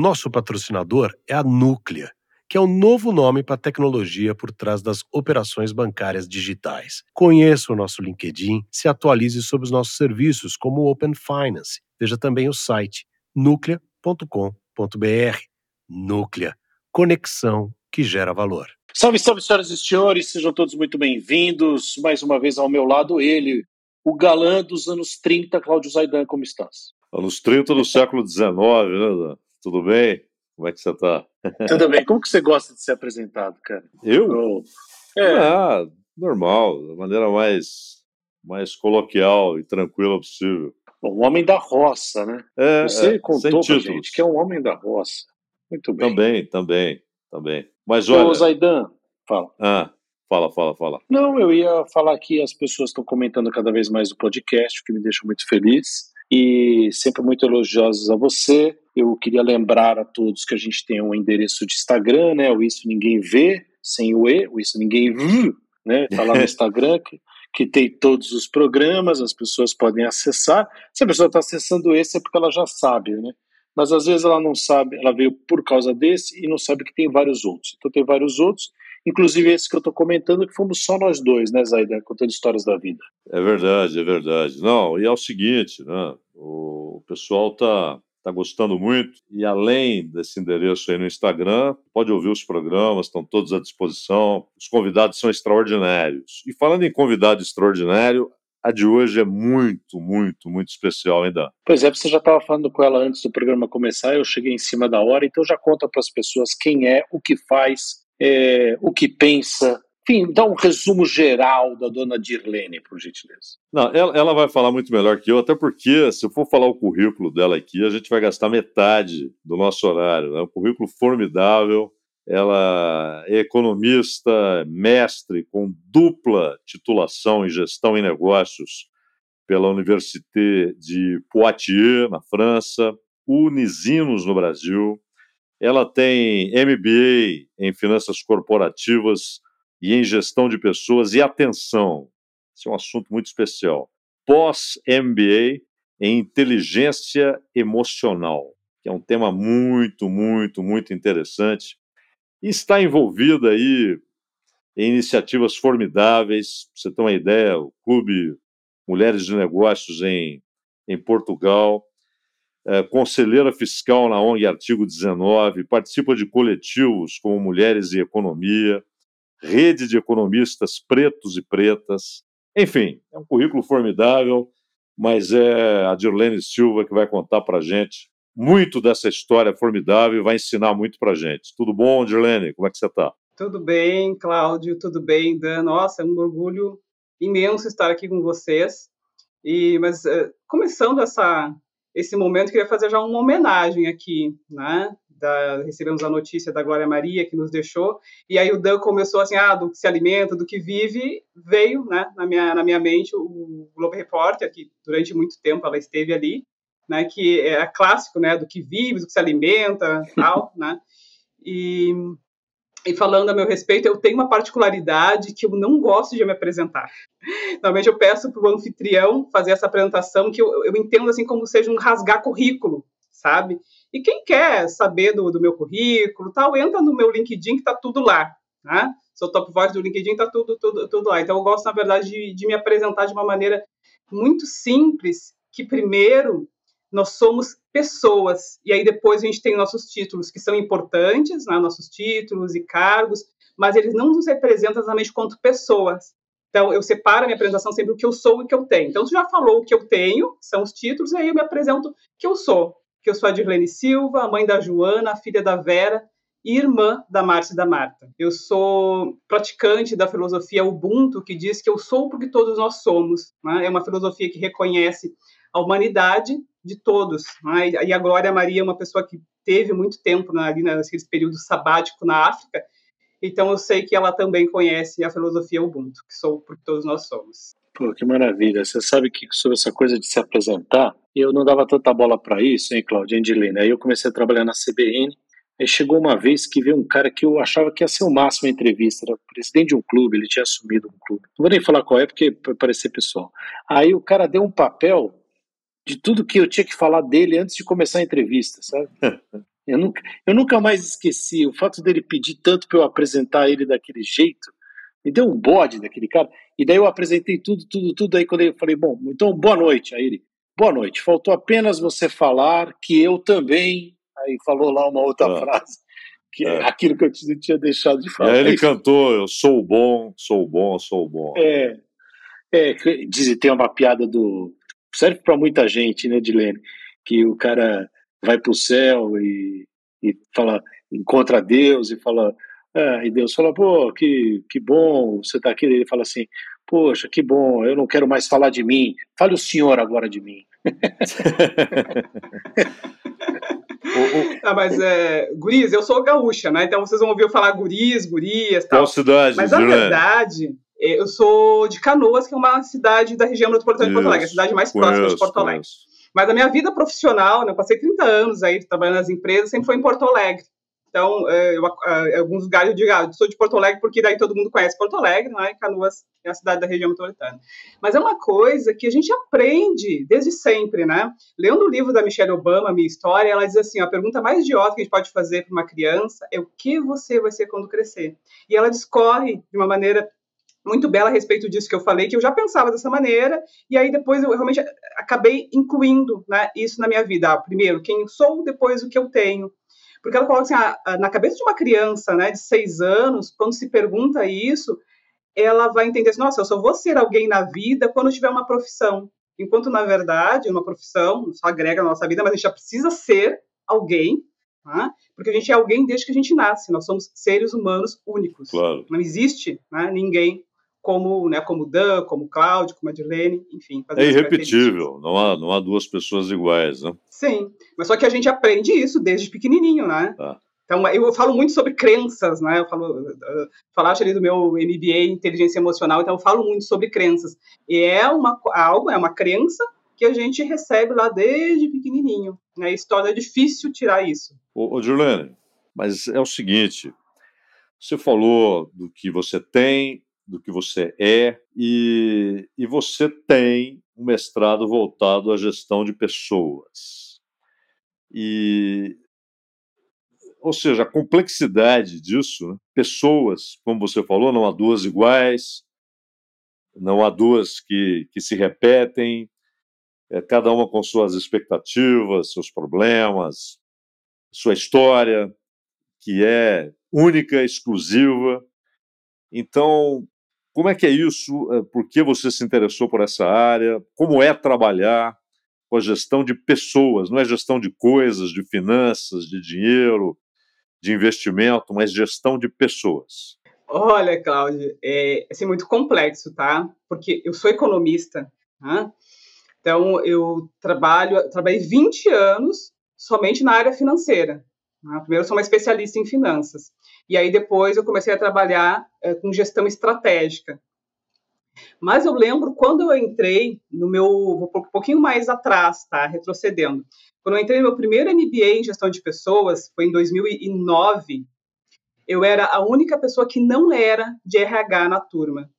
nosso patrocinador é a Núclea, que é o novo nome para a tecnologia por trás das operações bancárias digitais. Conheça o nosso LinkedIn, se atualize sobre os nossos serviços, como o Open Finance. Veja também o site nuclea.com.br. Núclea, conexão que gera valor. Salve, salve, senhoras e senhores, sejam todos muito bem-vindos. Mais uma vez ao meu lado, ele, o galã dos anos 30, Cláudio Zaidan, como estás? Anos 30 do século XIX, né, Dan? Tudo bem? Como é que você está? Tudo bem. Como que você gosta de ser apresentado, cara? Eu? É. Ah, normal, da maneira mais, mais coloquial e tranquila possível. Um homem da roça, né? É, você é, contou pra gente que é um homem da roça. Muito bem. Também, também, também. Mas olha... Ô, Zaidan, fala. Ah, fala, fala, fala. Não, eu ia falar que as pessoas estão comentando cada vez mais o podcast, o que me deixa muito feliz. E sempre muito elogiosos a você. Eu queria lembrar a todos que a gente tem um endereço de Instagram, né? O Isso Ninguém Vê, sem o E, o Isso Ninguém Vê, né? Tá lá no Instagram, que, que tem todos os programas, as pessoas podem acessar. Se a pessoa está acessando esse é porque ela já sabe, né? Mas às vezes ela não sabe, ela veio por causa desse e não sabe que tem vários outros. Então tem vários outros, inclusive esse que eu estou comentando, que fomos só nós dois, né, Zaidan, contando histórias da vida. É verdade, é verdade. Não, e é o seguinte, né? O pessoal tá está gostando muito. E além desse endereço aí no Instagram, pode ouvir os programas, estão todos à disposição. Os convidados são extraordinários. E falando em convidado extraordinário, a de hoje é muito, muito, muito especial ainda. Pois é, você já estava falando com ela antes do programa começar, eu cheguei em cima da hora, então já conta para as pessoas quem é, o que faz, é, o que pensa, enfim, dá um resumo geral da dona Dirlene, por gentileza. Não, ela, ela, vai falar muito melhor que eu, até porque, se eu for falar o currículo dela aqui, a gente vai gastar metade do nosso horário. É um currículo formidável. Ela é economista, mestre com dupla titulação em gestão e negócios pela Université de Poitiers, na França, Unisinos, no Brasil. Ela tem MBA em finanças corporativas e em gestão de pessoas. E atenção, esse é um assunto muito especial. Pós-MBA em inteligência emocional, que é um tema muito, muito, muito interessante. E está envolvida aí em iniciativas formidáveis. Pra você ter uma ideia, o Clube Mulheres de Negócios em, em Portugal, é, conselheira fiscal na ONG Artigo 19, participa de coletivos como Mulheres e Economia, rede de economistas pretos e pretas. Enfim, é um currículo formidável, mas é a Dirlene Silva que vai contar para gente muito dessa história formidável e vai ensinar muito para gente. Tudo bom, Dirlene? Como é que você está? Tudo bem, Cláudio, tudo bem, Dan. Nossa, é um orgulho imenso estar aqui com vocês. E, mas uh, começando essa, esse momento, queria fazer já uma homenagem aqui, né? da, recebemos a notícia da Glória Maria que nos deixou, e aí o Dan começou assim, ah, do que se alimenta, do que vive, veio né, na, minha, na minha mente o Globo Repórter, que durante muito tempo ela esteve ali, né, que é clássico, né, do que vive, do que se alimenta, tal, né, e, e falando a meu respeito, eu tenho uma particularidade que eu não gosto de me apresentar. Normalmente eu peço para o anfitrião fazer essa apresentação que eu, eu entendo assim como seja um rasgar currículo, sabe? E quem quer saber do, do meu currículo, tal, entra no meu LinkedIn que está tudo lá, né? Sou top voice do LinkedIn, está tudo, tudo, tudo lá. Então eu gosto, na verdade, de, de me apresentar de uma maneira muito simples, que primeiro nós somos pessoas, e aí depois a gente tem nossos títulos, que são importantes, né, nossos títulos e cargos, mas eles não nos representam exatamente quanto pessoas. Então, eu separo a minha apresentação sempre o que eu sou e o que eu tenho. Então, você já falou o que eu tenho, são os títulos, e aí eu me apresento que eu sou que eu sou a Dirlene Silva, a mãe da Joana, a filha da Vera e irmã da Márcia e da Marta. Eu sou praticante da filosofia Ubuntu, que diz que eu sou porque todos nós somos. Né? É uma filosofia que reconhece a humanidade de todos. Né? E a Glória Maria é uma pessoa que teve muito tempo né, ali naquele período sabático na África, então eu sei que ela também conhece a filosofia Ubuntu, que sou porque todos nós somos. Pô, que maravilha. Você sabe que sobre essa coisa de se apresentar, eu não dava tanta bola para isso, hein, Claudia Angelina? Aí eu comecei a trabalhar na CBN. Aí chegou uma vez que veio um cara que eu achava que ia ser o máximo a entrevista, era presidente de um clube, ele tinha assumido um clube. Não vou nem falar qual é, porque para parecer pessoal. Aí o cara deu um papel de tudo que eu tinha que falar dele antes de começar a entrevista, sabe? Eu nunca, eu nunca mais esqueci. O fato dele pedir tanto para eu apresentar ele daquele jeito, me deu um bode daquele cara. E daí eu apresentei tudo, tudo, tudo. Aí quando eu falei, bom, então boa noite. Aí ele, boa noite. Faltou apenas você falar que eu também. Aí falou lá uma outra ah. frase, que é. é aquilo que eu tinha deixado de falar. E aí ele cantou, eu sou bom, sou bom, sou bom. É, é diz, tem uma piada do. Serve para muita gente, né, Dilene? Que o cara vai para o céu e, e fala, encontra Deus e fala, ah, e Deus fala, pô, que, que bom você está aqui. Ele fala assim, poxa, que bom, eu não quero mais falar de mim. Fale o senhor agora de mim. ah, mas é, guris, eu sou gaúcha, né? Então vocês vão ouvir eu falar guris, gurias, tal. Qual cidade? Mas na verdade, eu sou de Canoas, que é uma cidade da região metropolitana de Porto Alegre, a cidade mais conheço, próxima de Porto Alegre. Conheço. Mas a minha vida profissional, né, eu passei 30 anos aí trabalhando nas empresas, sempre foi em Porto Alegre. Então, é, eu, alguns lugares eu digo, ah, eu sou de Porto Alegre porque daí todo mundo conhece Porto Alegre, né? Canoas é a cidade da região metropolitana. Mas é uma coisa que a gente aprende desde sempre, né? Lendo o livro da Michelle Obama, Minha História, ela diz assim, a pergunta mais idiota que a gente pode fazer para uma criança é o que você vai ser quando crescer. E ela discorre de uma maneira muito bela a respeito disso que eu falei, que eu já pensava dessa maneira, e aí depois eu realmente acabei incluindo né, isso na minha vida. Ah, primeiro, quem sou, depois o que eu tenho. Porque ela coloca assim, ah, na cabeça de uma criança né, de seis anos, quando se pergunta isso, ela vai entender assim, nossa, eu só vou ser alguém na vida quando tiver uma profissão. Enquanto, na verdade, uma profissão só agrega na nossa vida, mas a gente já precisa ser alguém Tá? porque a gente é alguém desde que a gente nasce, nós somos seres humanos únicos. Claro. Não existe né, ninguém como, né, como Dan, como Cláudio, como a Dirlene, enfim. É irrepetível, não há, não há duas pessoas iguais, né? Sim, mas só que a gente aprende isso desde pequenininho, né? Tá. Então, eu falo muito sobre crenças, né? Eu falo, falaste ali do meu MBA em inteligência emocional, então eu falo muito sobre crenças. E é uma algo, é uma crença que a gente recebe lá desde pequenininho. Né? História é difícil tirar isso. Ô, ô Juliane, mas é o seguinte, você falou do que você tem, do que você é, e, e você tem um mestrado voltado à gestão de pessoas. E, ou seja, a complexidade disso, né? pessoas, como você falou, não há duas iguais, não há duas que, que se repetem, é, cada uma com suas expectativas, seus problemas, sua história, que é única, exclusiva. Então, como é que é isso? É, por que você se interessou por essa área? Como é trabalhar com a gestão de pessoas? Não é gestão de coisas, de finanças, de dinheiro, de investimento, mas gestão de pessoas. Olha, Cláudio, é assim, muito complexo, tá? Porque eu sou economista, tá? então eu trabalho, trabalhei 20 anos somente na área financeira. Tá? Primeiro, eu sou uma especialista em finanças. E aí depois eu comecei a trabalhar é, com gestão estratégica. Mas eu lembro quando eu entrei no meu, um pouquinho mais atrás, tá, retrocedendo. Quando eu entrei no meu primeiro MBA em gestão de pessoas, foi em 2009, eu era a única pessoa que não era de RH na turma.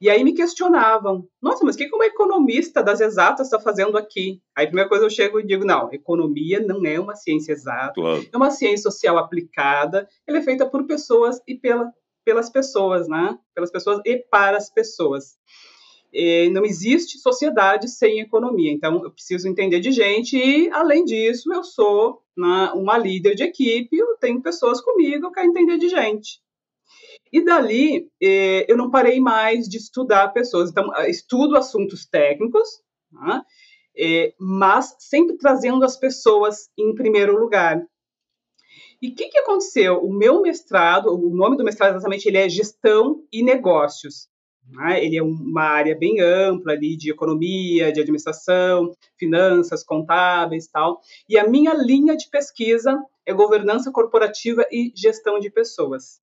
E aí me questionavam: nossa, mas o que uma economista das exatas está fazendo aqui? Aí a primeira coisa eu chego e digo: não, economia não é uma ciência exata, claro. é uma ciência social aplicada, ela é feita por pessoas e pela, pelas pessoas, né? Pelas pessoas e para as pessoas. E não existe sociedade sem economia, então eu preciso entender de gente e, além disso, eu sou né, uma líder de equipe, eu tenho pessoas comigo, eu quero entender de gente. E dali, eh, eu não parei mais de estudar pessoas. Então, ah, estudo assuntos técnicos, tá? eh, mas sempre trazendo as pessoas em primeiro lugar. E o que, que aconteceu? O meu mestrado, o nome do mestrado exatamente, ele é Gestão e Negócios. Né? Ele é uma área bem ampla ali de economia, de administração, finanças, contábeis tal. E a minha linha de pesquisa é governança corporativa e gestão de pessoas.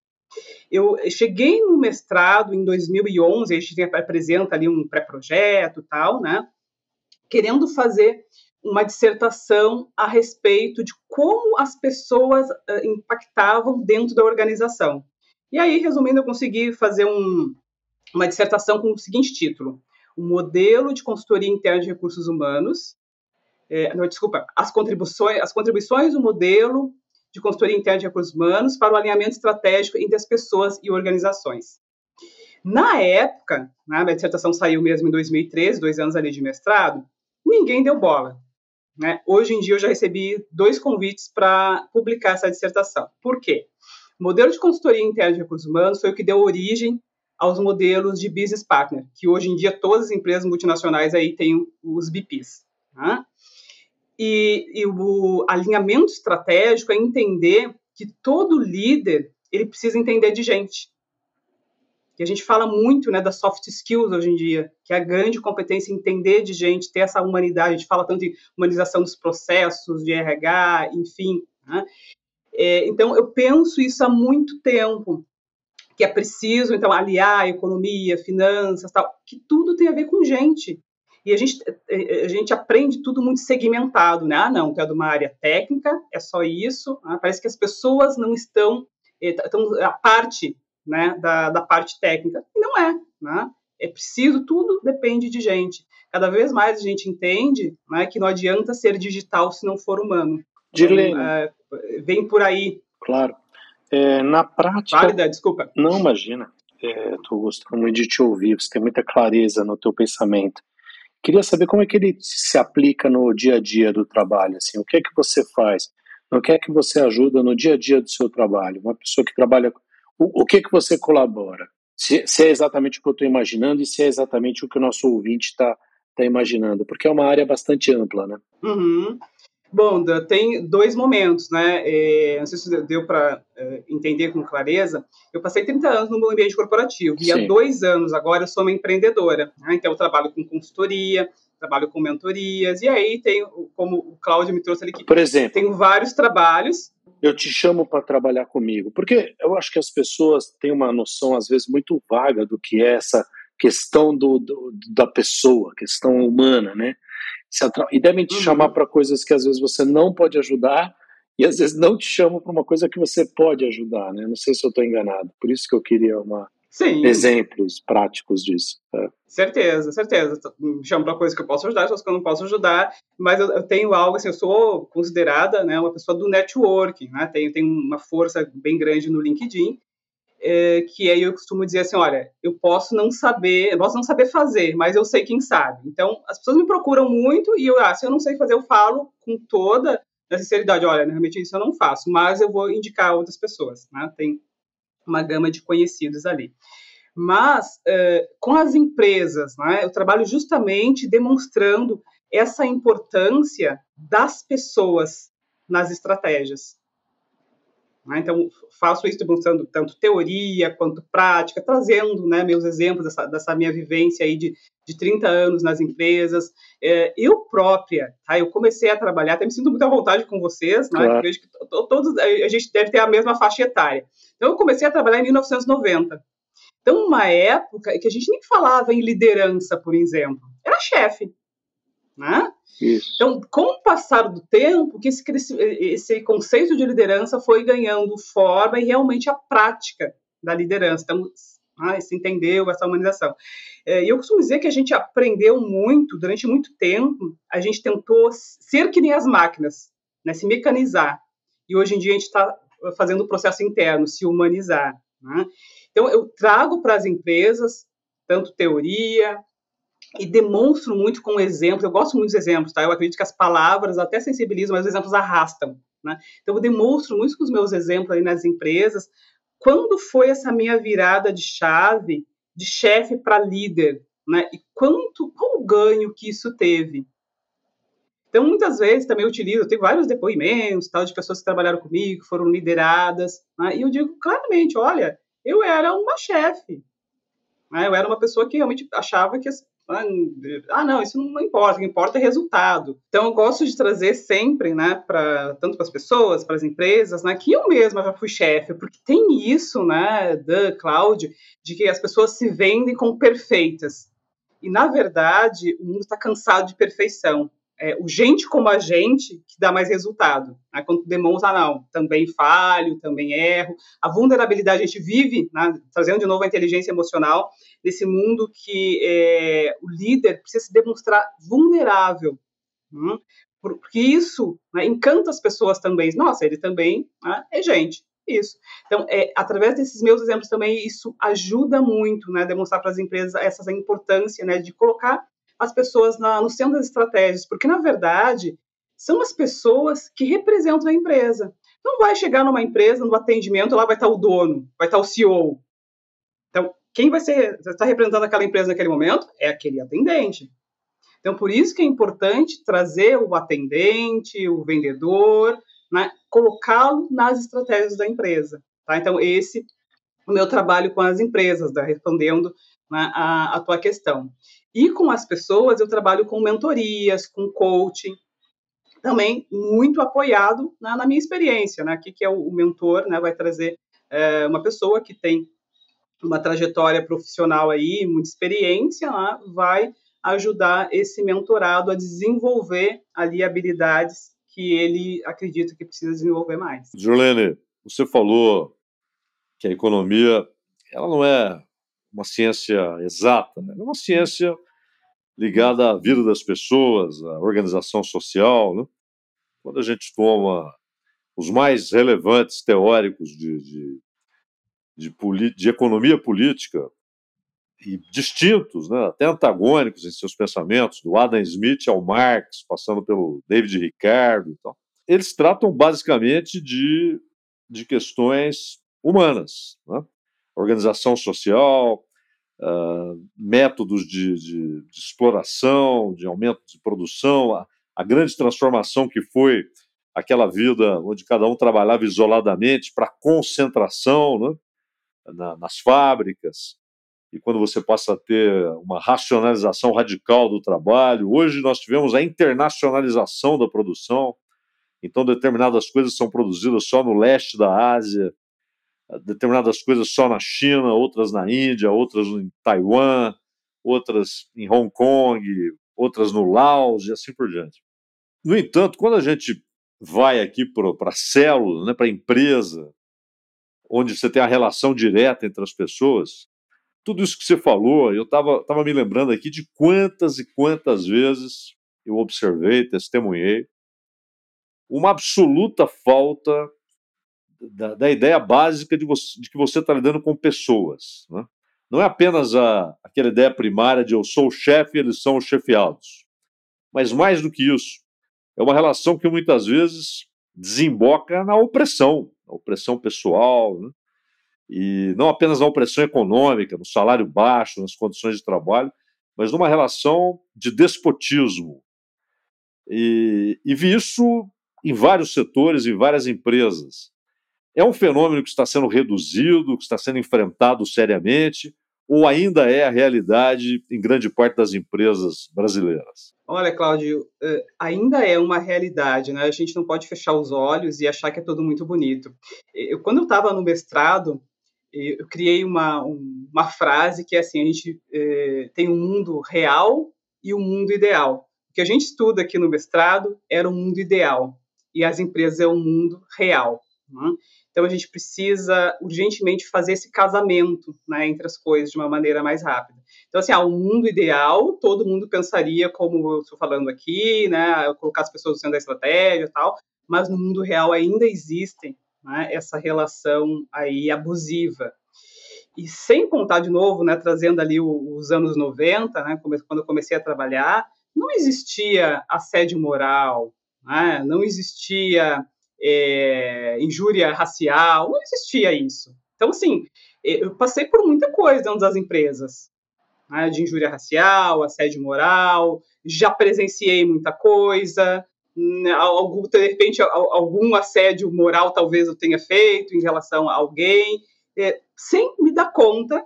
Eu cheguei no mestrado em 2011, a gente apresenta ali um pré-projeto tal, né? Querendo fazer uma dissertação a respeito de como as pessoas uh, impactavam dentro da organização. E aí, resumindo, eu consegui fazer um, uma dissertação com o seguinte título: O modelo de consultoria interna de recursos humanos. É, não, desculpa, as contribuições, as contribuições do modelo de consultoria interna de recursos humanos para o alinhamento estratégico entre as pessoas e organizações. Na época, né, minha dissertação saiu mesmo em 2013, dois anos ali de mestrado, ninguém deu bola. Né? Hoje em dia eu já recebi dois convites para publicar essa dissertação. Por quê? O modelo de consultoria interna de recursos humanos foi o que deu origem aos modelos de business partner, que hoje em dia todas as empresas multinacionais aí têm os BPs. Né? E, e o alinhamento estratégico é entender que todo líder ele precisa entender de gente. E a gente fala muito né, das soft skills hoje em dia, que é a grande competência em entender de gente, ter essa humanidade. A gente fala tanto de humanização dos processos, de RH, enfim. Né? É, então, eu penso isso há muito tempo, que é preciso, então, aliar economia, finanças, tal, que tudo tem a ver com gente. E a gente, a gente aprende tudo muito segmentado, né? Ah, não, que é de uma área técnica, é só isso. Né? Parece que as pessoas não estão, estão a parte né, da, da parte técnica. E não é, né? É preciso, tudo depende de gente. Cada vez mais a gente entende né, que não adianta ser digital se não for humano. Dirlene. Então, é, vem por aí. Claro. É, na prática. Válida, desculpa. Não, imagina. Estou é, gostando muito de te ouvir, você tem muita clareza no teu pensamento. Queria saber como é que ele se aplica no dia a dia do trabalho, assim, o que é que você faz, o que é que você ajuda no dia a dia do seu trabalho, uma pessoa que trabalha o, o que, que você colabora? Se, se, é exatamente o que eu estou imaginando e se é exatamente o que o nosso ouvinte está tá imaginando, porque é uma área bastante ampla, né? Uhum. Bom, tem dois momentos, né? É, não sei se deu para é, entender com clareza. Eu passei 30 anos no ambiente corporativo Sim. e há dois anos agora eu sou uma empreendedora. Né? Então eu trabalho com consultoria, trabalho com mentorias e aí tem, como o Cláudio me trouxe ali, que por exemplo, tenho vários trabalhos eu te chamo para trabalhar comigo? Porque eu acho que as pessoas têm uma noção, às vezes, muito vaga do que é essa questão do, do da pessoa, questão humana, né? E devem te uhum. chamar para coisas que às vezes você não pode ajudar e às vezes não te chamam para uma coisa que você pode ajudar, né? Não sei se eu estou enganado. Por isso que eu queria uma, Sim. exemplos práticos disso. É. Certeza, certeza. Me chama para coisa que eu posso ajudar, coisas que eu não posso ajudar, mas eu, eu, tenho algo assim, eu sou considerada né, uma pessoa do networking, né? Tenho, tenho uma força bem grande no LinkedIn, é, que aí eu costumo dizer assim, olha, eu posso não saber, eu posso não saber fazer, mas eu sei quem sabe. Então, as pessoas me procuram muito e eu, ah, se eu não sei fazer, eu falo com toda a sinceridade, olha, realmente isso eu não faço, mas eu vou indicar outras pessoas, né? Tem uma gama de conhecidos ali. Mas uh, com as empresas, né, eu trabalho justamente demonstrando essa importância das pessoas nas estratégias. Né? Então, faço isso demonstrando tanto teoria quanto prática, trazendo né, meus exemplos dessa, dessa, minha vivência aí de, de 30 anos nas empresas. É, eu própria, tá, eu comecei a trabalhar, até me sinto muito à vontade com vocês, né, claro. vejo que todos, a gente deve ter a mesma faixa etária. Então, eu comecei a trabalhar em 1990. Então, uma época que a gente nem falava em liderança, por exemplo, era chefe. Né? Isso. Então, com o passar do tempo, que esse, esse conceito de liderança foi ganhando forma e realmente a prática da liderança. Então, ah, se entendeu essa humanização. É, e eu costumo dizer que a gente aprendeu muito, durante muito tempo, a gente tentou ser que nem as máquinas, né, se mecanizar. E hoje em dia a gente está fazendo o processo interno, se humanizar. Né? Então, eu trago para as empresas tanto teoria, e demonstro muito com exemplos. Eu gosto muito dos exemplos, tá? Eu acredito que as palavras até sensibilizam, mas os exemplos arrastam, né? Então eu demonstro muito com os meus exemplos aí nas empresas quando foi essa minha virada de chave de chefe para líder, né? E quanto qual ganho que isso teve? Então, muitas vezes também utilizo, eu tenho vários depoimentos tal, de pessoas que trabalharam comigo, foram lideradas, né? e eu digo claramente: olha, eu era uma chefe, né? eu era uma pessoa que realmente achava que ah, não, isso não importa, o que importa é resultado. Então, eu gosto de trazer sempre, né, para tanto para as pessoas, para as empresas, né, que eu mesma já fui chefe, porque tem isso, né, da Cláudio, de que as pessoas se vendem como perfeitas. E, na verdade, o mundo está cansado de perfeição é, o gente como a gente que dá mais resultado. Né? Quando demonstra, ah, não, também falho, também erro. A vulnerabilidade, a gente vive, né, trazendo de novo a inteligência emocional, nesse mundo que é, o líder precisa se demonstrar vulnerável. Hum? porque isso né, encanta as pessoas também. Nossa, ele também né, é gente. Isso. Então, é, através desses meus exemplos também, isso ajuda muito, né, demonstrar para as empresas essa importância, né, de colocar as pessoas na, no centro das estratégias, porque, na verdade, são as pessoas que representam a empresa. Não vai chegar numa empresa, no atendimento, lá vai estar o dono, vai estar o CEO. Então, quem vai ser, está representando aquela empresa naquele momento é aquele atendente. Então, por isso que é importante trazer o atendente, o vendedor, né, colocá-lo nas estratégias da empresa. Tá? Então, esse é o meu trabalho com as empresas, né, respondendo né, a, a tua questão. E com as pessoas, eu trabalho com mentorias, com coaching, também muito apoiado na, na minha experiência, né? Que é o, o mentor, né? Vai trazer é, uma pessoa que tem uma trajetória profissional aí, muita experiência, né? vai ajudar esse mentorado a desenvolver ali habilidades que ele acredita que precisa desenvolver mais. Jolene, você falou que a economia ela não é uma ciência exata, né? é uma ciência ligada à vida das pessoas, à organização social. Né? Quando a gente toma os mais relevantes teóricos de, de, de, de economia política, e distintos, né, até antagônicos em seus pensamentos, do Adam Smith ao Marx, passando pelo David Ricardo. Então, eles tratam basicamente de, de questões humanas, né? Organização social, uh, métodos de, de, de, exploração, de aumento de produção, a, a grande transformação que foi aquela vida onde cada um trabalhava isoladamente para concentração né? Na, nas fábricas, e quando você passa a ter uma racionalização radical do trabalho. Hoje nós tivemos a internacionalização da produção, então determinadas coisas são produzidas só no leste da Ásia, determinadas coisas só na China, outras na Índia, outras em Taiwan, outras em Hong Kong, outras no Laos e assim por diante. No entanto, quando a gente vai aqui para a célula, né, para a empresa, onde você tem a relação direta entre as pessoas, tudo isso que você falou, eu estava tava me lembrando aqui de quantas e quantas vezes eu observei, testemunhei, uma absoluta falta da, da ideia básica de, você, de que você está lidando com pessoas. Né? Não é apenas a, aquela ideia primária de eu sou o chefe e eles são os chefiados. Mas mais do que isso, é uma relação que muitas vezes desemboca na opressão, na opressão pessoal, né? e não apenas na opressão econômica, no salário baixo, nas condições de trabalho, mas numa relação de despotismo. E, e vi isso em vários setores, em várias empresas. É um fenômeno que está sendo reduzido, que está sendo enfrentado seriamente, ou ainda é a realidade em grande parte das empresas brasileiras? Olha, Cláudio, eh, ainda é uma realidade, né? A gente não pode fechar os olhos e achar que é tudo muito bonito. Eu, quando eu estava no mestrado, eu criei uma, uma frase que é assim: a gente é, tem um mundo real e um mundo ideal. O que a gente estuda aqui no mestrado era o um mundo ideal e as empresas é o um mundo real. Né? Então a gente precisa urgentemente fazer esse casamento né, entre as coisas de uma maneira mais rápida. Então, assim, ah, o mundo ideal, todo mundo pensaria, como eu estou falando aqui, né, colocar as pessoas no centro da estratégia e tal, mas no mundo real ainda existem né, essa relação aí abusiva. E sem contar de novo, né, trazendo ali os anos 90, né, quando eu comecei a trabalhar, não existia assédio moral, né, não existia é, injúria racial, não existia isso. Então, assim, eu passei por muita coisa dentro das empresas, né, de injúria racial, assédio moral, já presenciei muita coisa, né, algum, de repente algum assédio moral talvez eu tenha feito em relação a alguém, é, sem me dar conta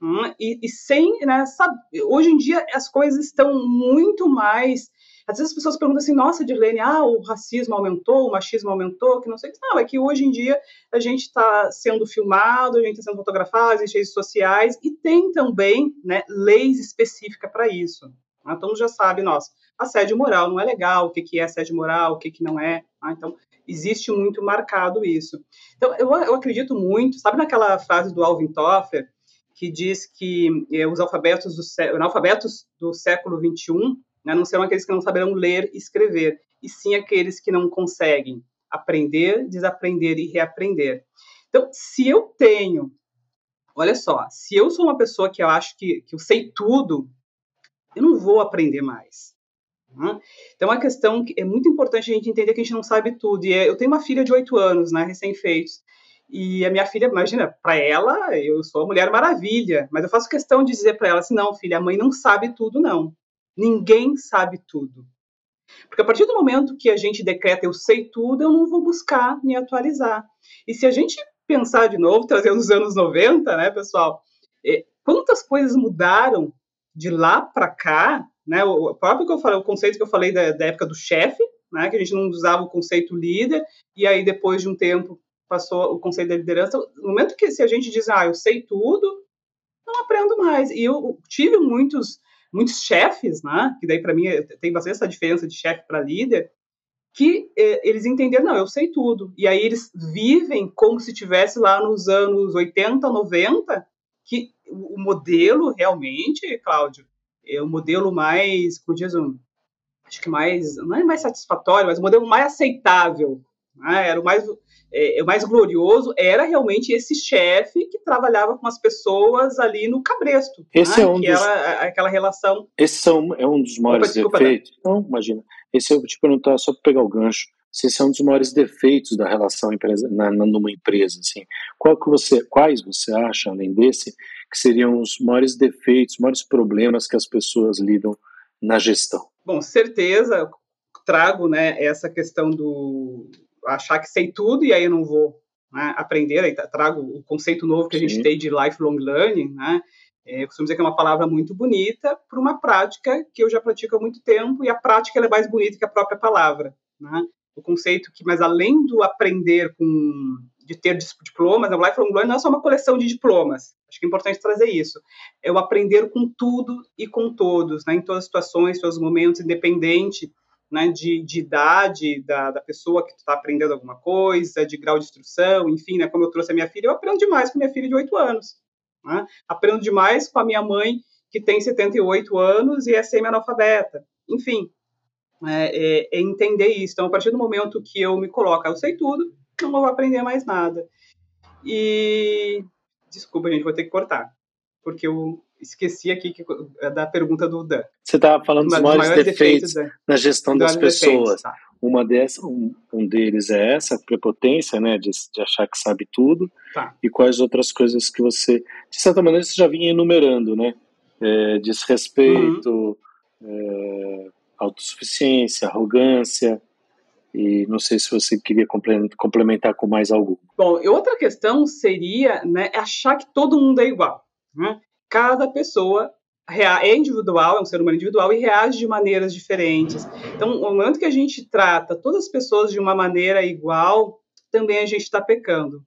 hum, e, e, sem, né, sabe, hoje em dia as coisas estão muito mais, às vezes as pessoas perguntam assim, nossa, Dirlene, ah, o racismo aumentou, o machismo aumentou, que não sei, não, é que hoje em dia a gente está sendo filmado, a gente está sendo fotografado, existem redes sociais, e tem também, né, leis específicas para isso, então já sabe, nossa, assédio moral não é legal, o que, que é assédio moral, o que, que não é. Ah, então, existe muito marcado isso. Então, eu, eu acredito muito, sabe naquela frase do Alvin Toffler, que diz que eh, os alfabetos do, analfabetos do século XXI né? não serão aqueles que não saberão ler e escrever, e sim aqueles que não conseguem aprender, desaprender e reaprender. Então, se eu tenho, olha só, se eu sou uma pessoa que eu acho que, que eu sei tudo, eu não vou aprender mais. Né? Então, a questão é muito importante a gente entender que a gente não sabe tudo. E é, eu tenho uma filha de oito anos, né, recém-feitos, e a minha filha, imagina, para ela, eu sou a Mulher Maravilha, mas eu faço questão de dizer para ela assim: não, filha, a mãe não sabe tudo, não. Ninguém sabe tudo. Porque a partir do momento que a gente decreta eu sei tudo, eu não vou buscar me atualizar. E se a gente pensar de novo, trazendo os anos 90, né, pessoal, é, quantas coisas mudaram de lá para cá, né? O próprio que eu falei, o conceito que eu falei da, da época do chefe, né, que a gente não usava o conceito líder, e aí depois de um tempo passou o conceito da liderança. No momento que se a gente diz, ah, eu sei tudo, não aprendo mais. E eu tive muitos muitos chefes, né, que daí para mim tem bastante essa diferença de chefe para líder, que eh, eles entenderam, não, eu sei tudo. E aí eles vivem como se tivesse lá nos anos 80, 90, que o modelo realmente, Cláudio, é o modelo mais, como diz um, acho que mais, não é mais satisfatório, mas o modelo mais aceitável, né? era o mais é, o mais glorioso era realmente esse chefe que trabalhava com as pessoas ali no cabresto. Esse né? é um que dos... era aquela relação. Esse são, é um dos maiores Opa, defeitos. Não, imagina. Esse eu vou te perguntar só para pegar o gancho. Se esse é um dos maiores defeitos da relação empresa, na, numa empresa, assim, qual que você, quais você acha, além desse, que seriam os maiores defeitos, os maiores problemas que as pessoas lidam na gestão? Bom, certeza trago, né, essa questão do achar que sei tudo e aí eu não vou né, aprender, aí trago o conceito novo que a gente Sim. tem de lifelong learning, né? É, eu costumo dizer que é uma palavra muito bonita para uma prática que eu já pratico há muito tempo e a prática é mais bonita que a própria palavra, né? O conceito que, mas além do aprender com de ter diplomas, o lifelong learning não é só uma coleção de diplomas. Acho que é importante trazer isso. É o aprender com tudo e com todos, né? Em todas as situações, todos os momentos, independente né, de, de idade da, da pessoa que está aprendendo alguma coisa, de grau de instrução, enfim, né, como eu trouxe a minha filha, eu aprendo demais com minha filha de 8 anos. Né? Aprendo demais com a minha mãe, que tem 78 anos e é semi-analfabeta. Enfim, é, é, é, entender isso. Então, a partir do momento que eu me coloco, eu sei tudo, não vou aprender mais nada. E. Desculpa, gente, vou ter que cortar. Porque eu esqueci aqui que, é da pergunta do Dan. Você estava falando dos maiores, maiores defeitos, defeitos na gestão das pessoas. Tá. Uma dessas, um, um, deles é essa, prepotência, né, de, de achar que sabe tudo. Tá. E quais outras coisas que você, de certa maneira, você já vinha enumerando, né? É, desrespeito, uhum. é, autossuficiência, arrogância. E não sei se você queria complementar com mais algo. Bom, outra questão seria né, achar que todo mundo é igual. Né? Cada pessoa é individual, é um ser humano individual e reage de maneiras diferentes. Então, no momento que a gente trata todas as pessoas de uma maneira igual, também a gente está pecando.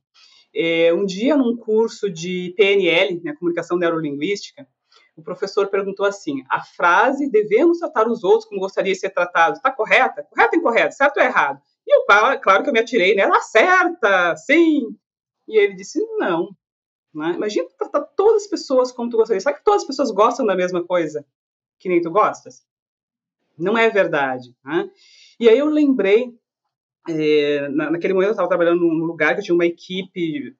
É, um dia, num curso de PNL, né, Comunicação Neurolinguística, o professor perguntou assim: a frase devemos tratar os outros como gostaria de ser tratado, está correta? Correta ou incorreta? Certo ou errado? E eu, claro que eu me atirei né? certa, sim. E ele disse: não, né? Imagina tratar todas as pessoas como tu gostaria. Será que todas as pessoas gostam da mesma coisa que nem tu gostas? Não é verdade. Né? E aí eu lembrei, é, naquele momento eu estava trabalhando num lugar que eu tinha uma equipe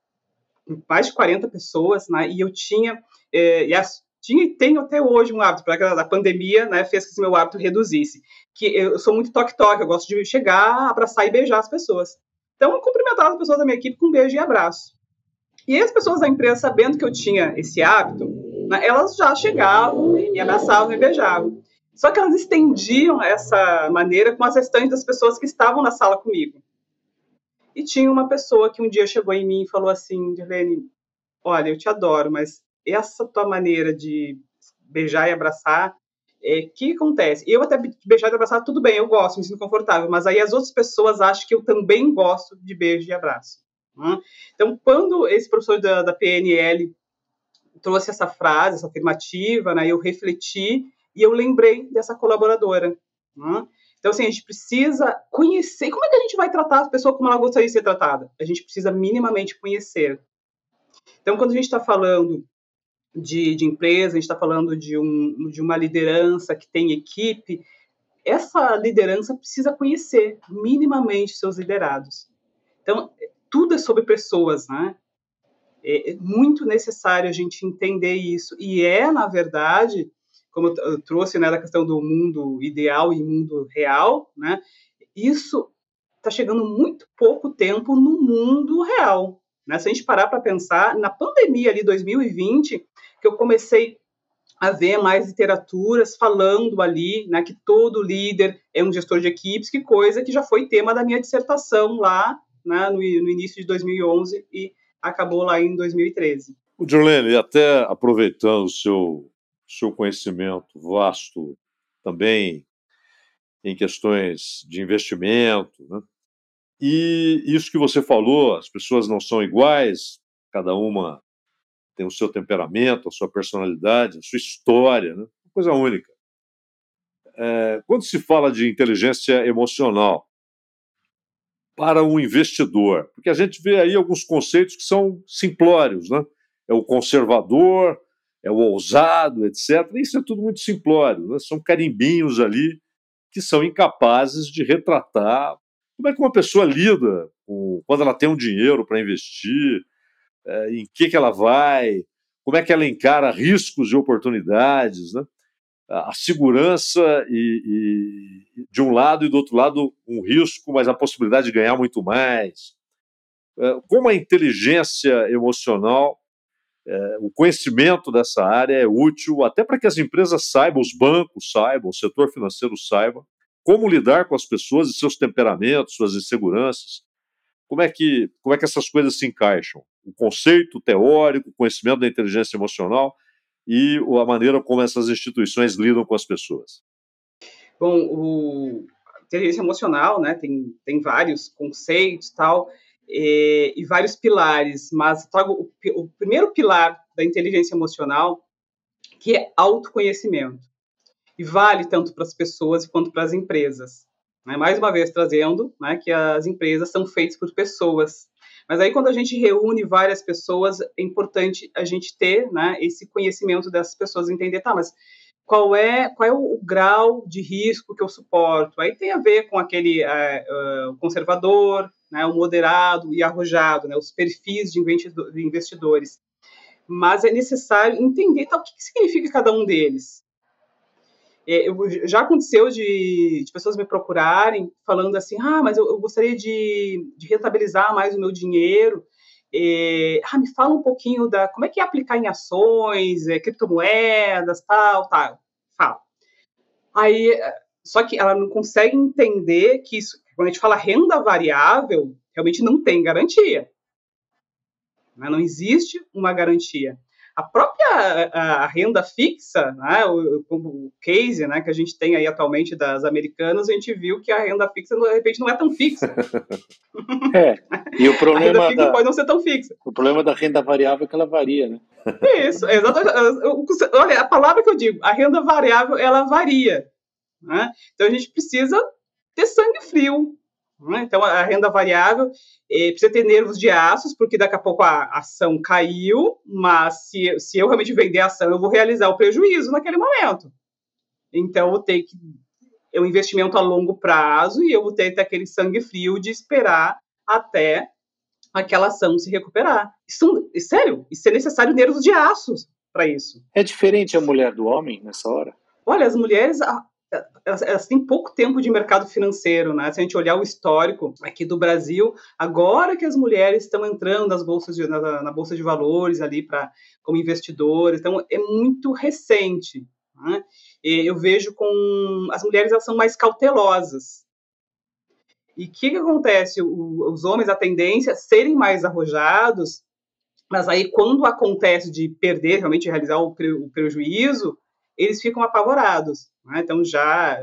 com mais de 40 pessoas, né? e eu tinha, é, e as, tinha e tenho até hoje um hábito, para a pandemia né, fez que esse meu hábito reduzisse, que eu sou muito toque-toque, eu gosto de chegar, abraçar e beijar as pessoas. Então eu cumprimentava as pessoas da minha equipe com um beijo e abraço. E as pessoas da empresa, sabendo que eu tinha esse hábito, né, elas já chegavam e me abraçavam e beijavam. Só que elas estendiam essa maneira com as restantes das pessoas que estavam na sala comigo. E tinha uma pessoa que um dia chegou em mim e falou assim, Dirlene, olha, eu te adoro, mas essa tua maneira de beijar e abraçar, é, que acontece? Eu até beijar e abraçar, tudo bem, eu gosto, me sinto confortável, mas aí as outras pessoas acham que eu também gosto de beijo e abraço. Né? Então, quando esse professor da, da, PNL trouxe essa frase, essa afirmativa, né, eu refleti e eu lembrei dessa colaboradora. Né? Então, assim, a gente precisa conhecer. Como é que a gente vai tratar a pessoa como ela gostaria de ser tratada? A gente precisa minimamente conhecer. Então, quando a gente está falando de, de empresa, a gente está falando de, um, de uma liderança que tem equipe, essa liderança precisa conhecer minimamente seus liderados. Então, tudo é sobre pessoas, né? É, é muito necessário a gente entender isso. E é, na verdade, como eu trouxe né, da questão do mundo ideal e mundo real, né? Isso está chegando muito pouco tempo no mundo real. Né? Se a gente parar para pensar, na pandemia ali 2020, que eu comecei a ver mais literaturas falando ali, né, que todo líder é um gestor de equipes, que coisa que já foi tema da minha dissertação lá né, no, no início de 2011 e acabou lá em 2013. O Jorlene, até aproveitando o seu, seu conhecimento vasto também em questões de investimento, né? E isso que você falou, as pessoas não são iguais, cada uma tem o seu temperamento, a sua personalidade, a sua história, né? coisa única. É, quando se fala de inteligência emocional para um investidor, porque a gente vê aí alguns conceitos que são simplórios, né? É o conservador, é o ousado, etc. Isso é tudo muito simplório, né? são carimbinhos ali que são incapazes de retratar como é que uma pessoa lida com, quando ela tem um dinheiro para investir, é, em que, que ela vai, como é que ela encara riscos e oportunidades, né? A segurança e, e, de um lado e do outro lado um risco, mas a possibilidade de ganhar muito mais. É, como a inteligência emocional, é, o conhecimento dessa área é útil até para que as empresas saibam, os bancos saibam, o setor financeiro saiba como lidar com as pessoas e seus temperamentos, suas inseguranças. Como é que, como é que essas coisas se encaixam? O conceito teórico, o conhecimento da inteligência emocional e a maneira como essas instituições lidam com as pessoas. Bom, o inteligência emocional, né, tem, tem vários conceitos tal, e, e vários pilares, mas trago o, o primeiro pilar da inteligência emocional, que é autoconhecimento e vale tanto para as pessoas quanto para as empresas. Né? Mais uma vez, trazendo né, que as empresas são feitas por pessoas. Mas aí, quando a gente reúne várias pessoas, é importante a gente ter né, esse conhecimento dessas pessoas, entender, tá, mas qual é, qual é o, grau de risco que eu suporto? Aí tem a ver com aquele uh, conservador, né, o moderado e arrojado, né, os perfis de investidores. Mas é necessário entender tá, o que significa cada um deles. É, já aconteceu de, de, pessoas me procurarem falando assim, ah, mas eu, eu gostaria de, de, rentabilizar mais o meu dinheiro. É, ah, me fala um pouquinho da como é que é aplicar em ações, é, criptomoedas, tal, tal. Fala. Aí, só que ela não consegue entender que isso, quando a gente fala renda variável, realmente não tem garantia. Né? Não existe uma garantia a própria a, a renda fixa, né, o, o, case né, que a gente tem aí atualmente das americanas, a gente viu que a renda fixa, de repente, não é tão fixa. é, e o problema. a renda fixa da, pode não ser tão fixa. O problema da renda variável é que ela varia, né? Isso, exatamente. Olha, a palavra que eu digo, a renda variável, ela varia. Né? Então a gente precisa ter sangue frio, né? Então, a renda variável eh, precisa ter nervos de aços, porque daqui a pouco a ação caiu, mas se, se eu realmente vender a ação, eu vou realizar o prejuízo naquele momento. Então, eu ter que. É um investimento a longo prazo e eu vou ter que ter aquele sangue frio de esperar até aquela ação se recuperar. Isso, sério, isso é necessário nervos de aços para isso. É diferente a mulher do homem nessa hora? Olha, as mulheres, elas, têm pouco tempo de mercado financeiro, né? Se a gente olhar o histórico aqui do Brasil, agora que as mulheres estão entrando nas bolsas de, na, na bolsa de valores ali para como investidores, então é muito recente. Né? eu vejo com as mulheres elas são mais cautelosas. E o que, que acontece? O, os homens a tendência serem mais arrojados, mas aí quando acontece de perder realmente realizar o, pre, o prejuízo, eles ficam apavorados. Né? Então, já,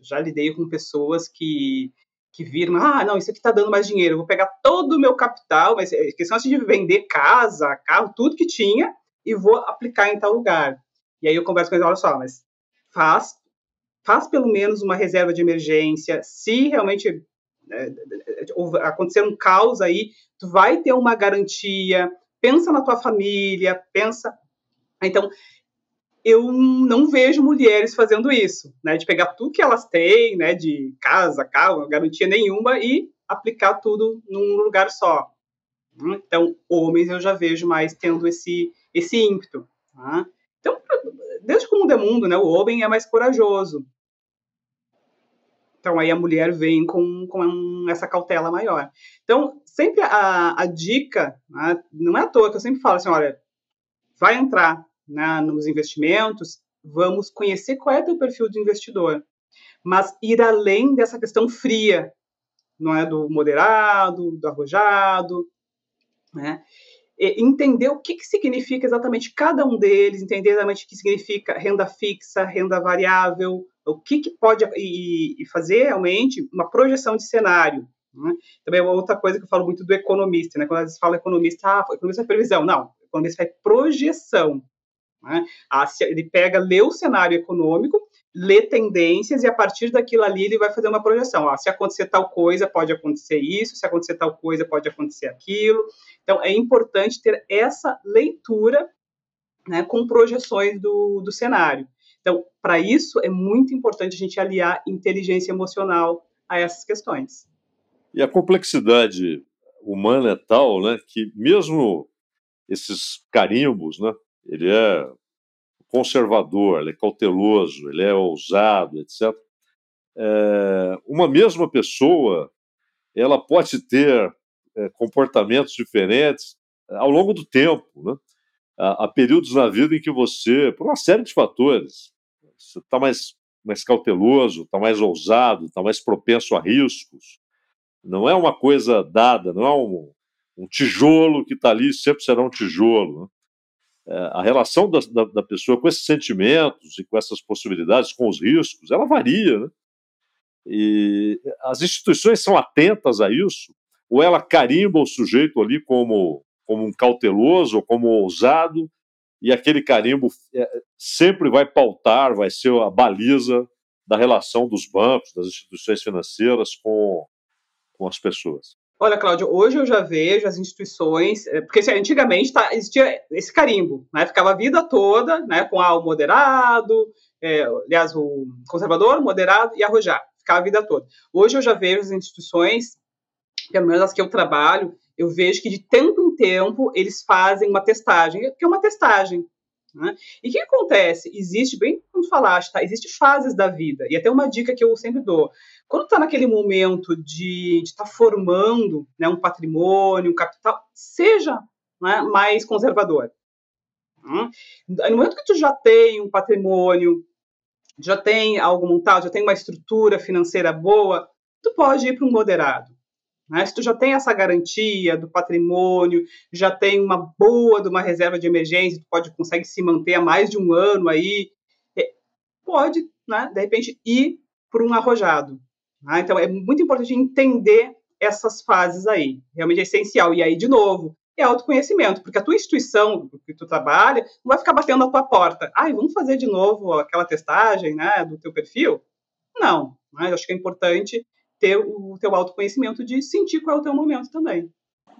já lidei com pessoas que, que viram, ah, não, isso aqui está dando mais dinheiro, eu vou pegar todo o meu capital, mas é questão assim de vender casa, carro, tudo que tinha, e vou aplicar em tal lugar. E aí eu converso com eles, olha só, mas faz, faz pelo menos uma reserva de emergência, se realmente é, acontecer um caos aí, tu vai ter uma garantia, pensa na tua família, pensa Então, eu não vejo mulheres fazendo isso, né, de pegar tudo que elas têm, né, de casa, carro, garantia nenhuma e aplicar tudo num lugar só. Então, homens eu já vejo mais tendo esse esse ímpeto. Tá? Então, desde que o mundo é mundo, né, o homem é mais corajoso. Então, aí a mulher vem com, com essa cautela maior. Então, sempre a, a dica, né, não é à toa que eu sempre falo assim, olha, vai entrar né, nos investimentos, vamos conhecer qual é o teu perfil de investidor, mas ir além dessa questão fria, não é do moderado, do arrojado, né? entender o que, que significa exatamente cada um deles, entender exatamente o que significa renda fixa, renda variável, o que, que pode e, e fazer realmente uma projeção de cenário. Né? Também é outra coisa que eu falo muito do economista, né? quando eles falam economista, ah, economista é previsão. Não, economista é projeção. Né? Ele pega, lê o cenário econômico, lê tendências e a partir daquilo ali ele vai fazer uma projeção. Ah, se acontecer tal coisa, pode acontecer isso, se acontecer tal coisa, pode acontecer aquilo. Então, é importante ter essa leitura né, com projeções do, do cenário. Então, para isso, é muito importante a gente aliar inteligência emocional a essas questões. E a complexidade humana é tal né, que, mesmo esses carimbos, né, ele é conservador, ele é cauteloso, ele é ousado, etc. É, uma mesma pessoa, ela pode ter é, comportamentos diferentes é, ao longo do tempo, né? Há, períodos na vida em que você, por uma série de fatores, você está mais, mais cauteloso, está mais ousado, está mais propenso a riscos. Não é uma coisa dada, não é um, um tijolo que está ali sempre será um tijolo. Né? É, a relação da, da, da, pessoa com esses sentimentos e com essas possibilidades, com os riscos, ela varia. Né? E as instituições são atentas a isso, ou ela carimba o sujeito ali como, como um cauteloso, como ousado, e aquele carimbo é, sempre vai pautar, vai ser a baliza da relação dos bancos, das instituições financeiras com, com as pessoas. Olha, Cláudio, hoje eu já vejo as instituições, é, porque assim, antigamente tá, existia esse carimbo, né? Ficava a vida toda, né? Com o moderado, é, aliás, o conservador, moderado e arrojado. Ficava a vida toda. Hoje eu já vejo as instituições, pelo menos as que eu trabalho, eu vejo que de tempo em tempo eles fazem uma testagem, que é uma testagem. Né? E o que acontece? Existe, bem como falaste, tá? existe fases da vida, e até uma dica que eu sempre dou. Quando está naquele momento de estar tá formando né, um patrimônio, um capital, seja né, mais conservador. Né? No momento que tu já tem um patrimônio, já tem algo montado, já tem uma estrutura financeira boa, tu pode ir para um moderado. Né? Se tu já tem essa garantia do patrimônio, já tem uma boa de uma reserva de emergência, tu pode consegue se manter há mais de um ano aí, é, pode, né, de repente, ir por um arrojado. Né? Então, é muito importante entender essas fases aí. Realmente é essencial. E aí, de novo, é autoconhecimento, porque a tua instituição que tu trabalha não vai ficar batendo na tua porta. Ai, vamos fazer de novo aquela testagem né, do teu perfil? Não. Né? Eu acho que é importante ter o teu autoconhecimento de sentir qual é o teu momento também.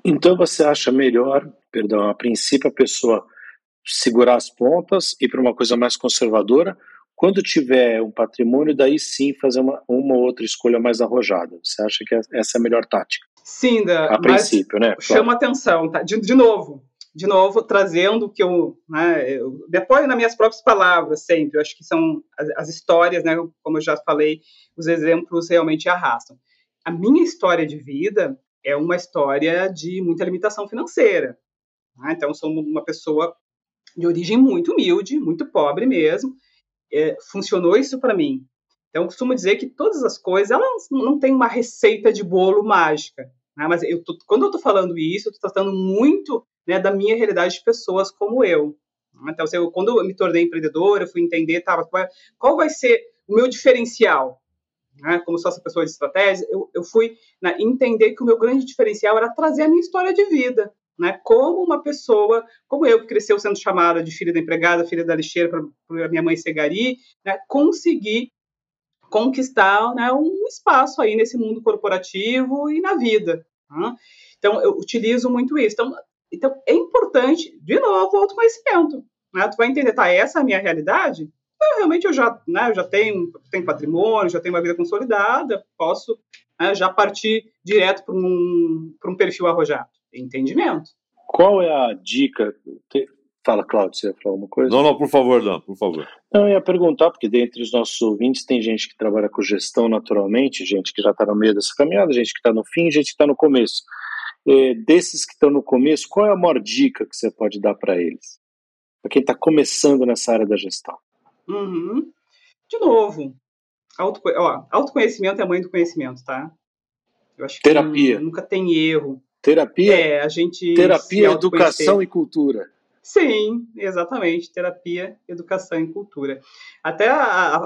Então você acha melhor, perdão, a princípio a pessoa segurar as pontas e para uma coisa mais conservadora, quando tiver um patrimônio, daí sim fazer uma, uma outra escolha mais arrojada. Você acha que essa é a melhor tática? Sim, da, a princípio, né? Chama atenção, tá? De, de novo, de novo, trazendo que eu, né, eu depois nas minhas próprias palavras sempre, eu acho que são as, as, histórias, né, como eu já falei, os exemplos realmente arrastam. A minha história de vida é uma história de muita limitação financeira. Né? Então, sou uma pessoa de origem muito humilde, muito pobre mesmo. É, funcionou isso para mim. Então, eu costumo dizer que todas as coisas, elas não têm uma receita de bolo mágica. Né? Mas eu tô, quando eu estou falando isso, eu estou tratando muito né, da minha realidade de pessoas como eu. Então, eu, quando eu me tornei empreendedora, eu fui entender, tá, qual vai ser o meu diferencial? Né, como essa pessoa de estratégia, eu, eu fui né, entender que o meu grande diferencial era trazer a minha história de vida. Né, como uma pessoa, como eu, que cresceu sendo chamada de filha da empregada, filha da lixeira, para minha mãe ser gari, né, conseguir conquistar né, um espaço aí nesse mundo corporativo e na vida. Então, eu utilizo muito isso. Então, então, é importante, de novo, o autoconhecimento. né, tu vai entender, tá, essa é a minha realidade, então, realmente eu já, né, eu já tenho, tenho patrimônio, já tenho uma vida consolidada, posso né, já partir direto para um, um perfil arrojado. Entendimento. Qual é a dica? Fala, Claudio, você ia falar alguma coisa? Não, não, por favor, não, por favor. Não, eu ia perguntar, porque dentre os nossos ouvintes tem gente que trabalha com gestão naturalmente, gente que já está no meio dessa caminhada, gente que está no fim, gente que está no começo. É, desses que estão no começo, qual é a maior dica que você pode dar para eles? Para quem está começando nessa área da gestão? Uhum. De novo, auto, ó, autoconhecimento é a mãe do conhecimento, tá? Eu acho que Terapia. nunca tem erro. Terapia? É, a gente. Terapia, educação e cultura. Sim, exatamente. Terapia, educação e cultura. Até a, a,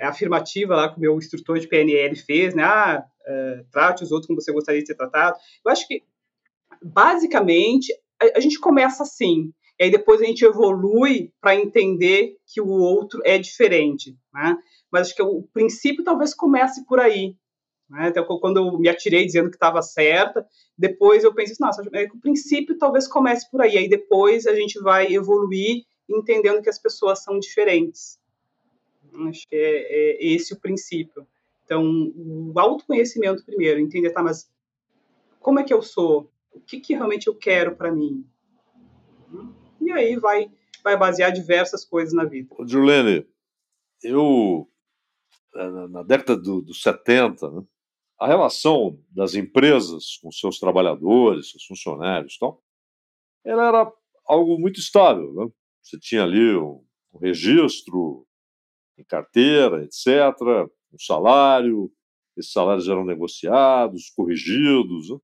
a, afirmativa lá que o meu instrutor de PNL fez, né? Ah, é, trate os outros como você gostaria de ser tratado. Eu acho que, basicamente, a, a gente começa assim. E aí depois a gente evolui para entender que o outro é diferente, né? Mas acho que o princípio talvez comece por aí. Né? Então, quando eu me atirei dizendo que estava certa, depois eu pensei, nossa, é o princípio talvez comece por aí. Aí depois a gente vai evoluir entendendo que as pessoas são diferentes. Acho que é, é esse o princípio. Então, o autoconhecimento primeiro, entender, tá, mas como é que eu sou? O que, que realmente eu quero para mim? e aí vai, vai basear diversas coisas na vida. Juliane, eu, na década dos do 70, né, a relação das empresas com seus trabalhadores, seus funcionários, tal, ela era algo muito estável. Né? Você tinha ali um, um registro em carteira, etc., um salário, esses salários eram negociados, corrigidos. Né?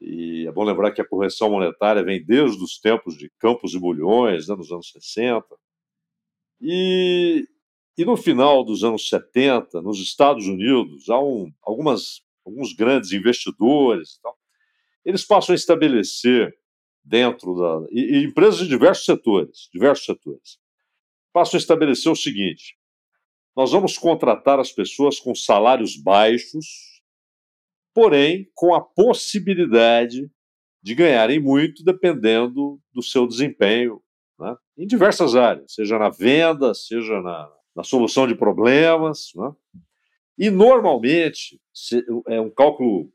E é bom lembrar que a correção monetária vem desde os tempos de Campos e Bulhões, né, nos anos 60. E, e no final dos anos 70, nos Estados Unidos, há um, algumas, alguns grandes investidores, então, eles passam a estabelecer dentro da. E, e empresas de diversos setores, diversos setores, passam a estabelecer o seguinte: nós vamos contratar as pessoas com salários baixos porém com a possibilidade de ganharem muito dependendo do seu desempenho né? em diversas áreas, seja na venda, seja na, na solução de problemas. Né? E normalmente, é um cálculo,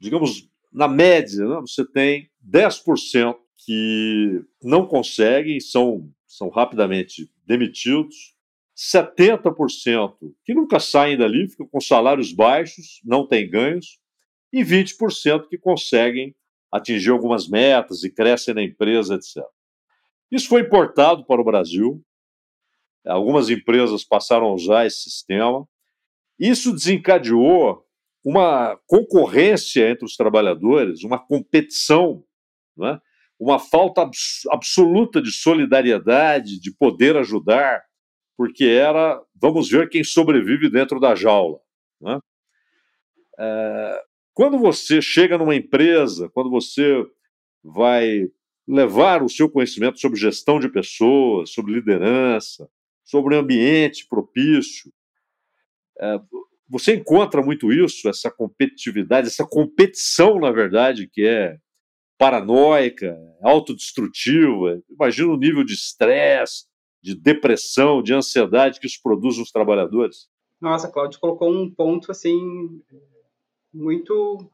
digamos, na média, né? você tem 10% que não conseguem, são, são rapidamente demitidos, 70% que nunca saem dali, ficam com salários baixos, não têm ganhos, e 20% que conseguem atingir algumas metas e crescem na empresa, etc. Isso foi importado para o Brasil. Algumas empresas passaram a usar esse sistema. Isso desencadeou uma concorrência entre os trabalhadores, uma competição, né? uma falta abs absoluta de solidariedade, de poder ajudar, porque era vamos ver quem sobrevive dentro da jaula. Né? É, quando você chega numa empresa, quando você vai levar o seu conhecimento sobre gestão de pessoas, sobre liderança, sobre ambiente propício, é, você encontra muito isso, essa competitividade, essa competição, na verdade, que é paranoica, autodestrutiva. Imagina o nível de estresse, de depressão, de ansiedade que isso produz nos trabalhadores. Nossa, Cláudio colocou um ponto assim muito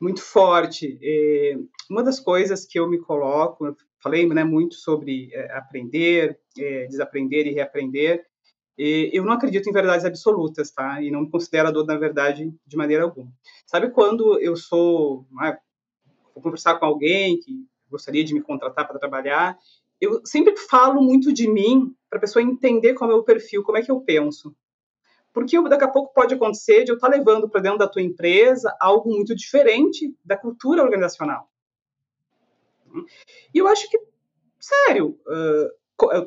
muito forte. É, uma das coisas que eu me coloco, eu falei né, muito sobre é, aprender, é, desaprender e reaprender. Eu não acredito em verdades absolutas, tá? E não me considero dor na verdade de maneira alguma. Sabe quando eu sou, né, vou conversar com alguém que gostaria de me contratar para trabalhar, eu sempre falo muito de mim para a pessoa entender qual é o meu perfil, como é que eu penso. Porque daqui a pouco pode acontecer de eu estar levando para dentro da tua empresa algo muito diferente da cultura organizacional. E eu acho que, sério,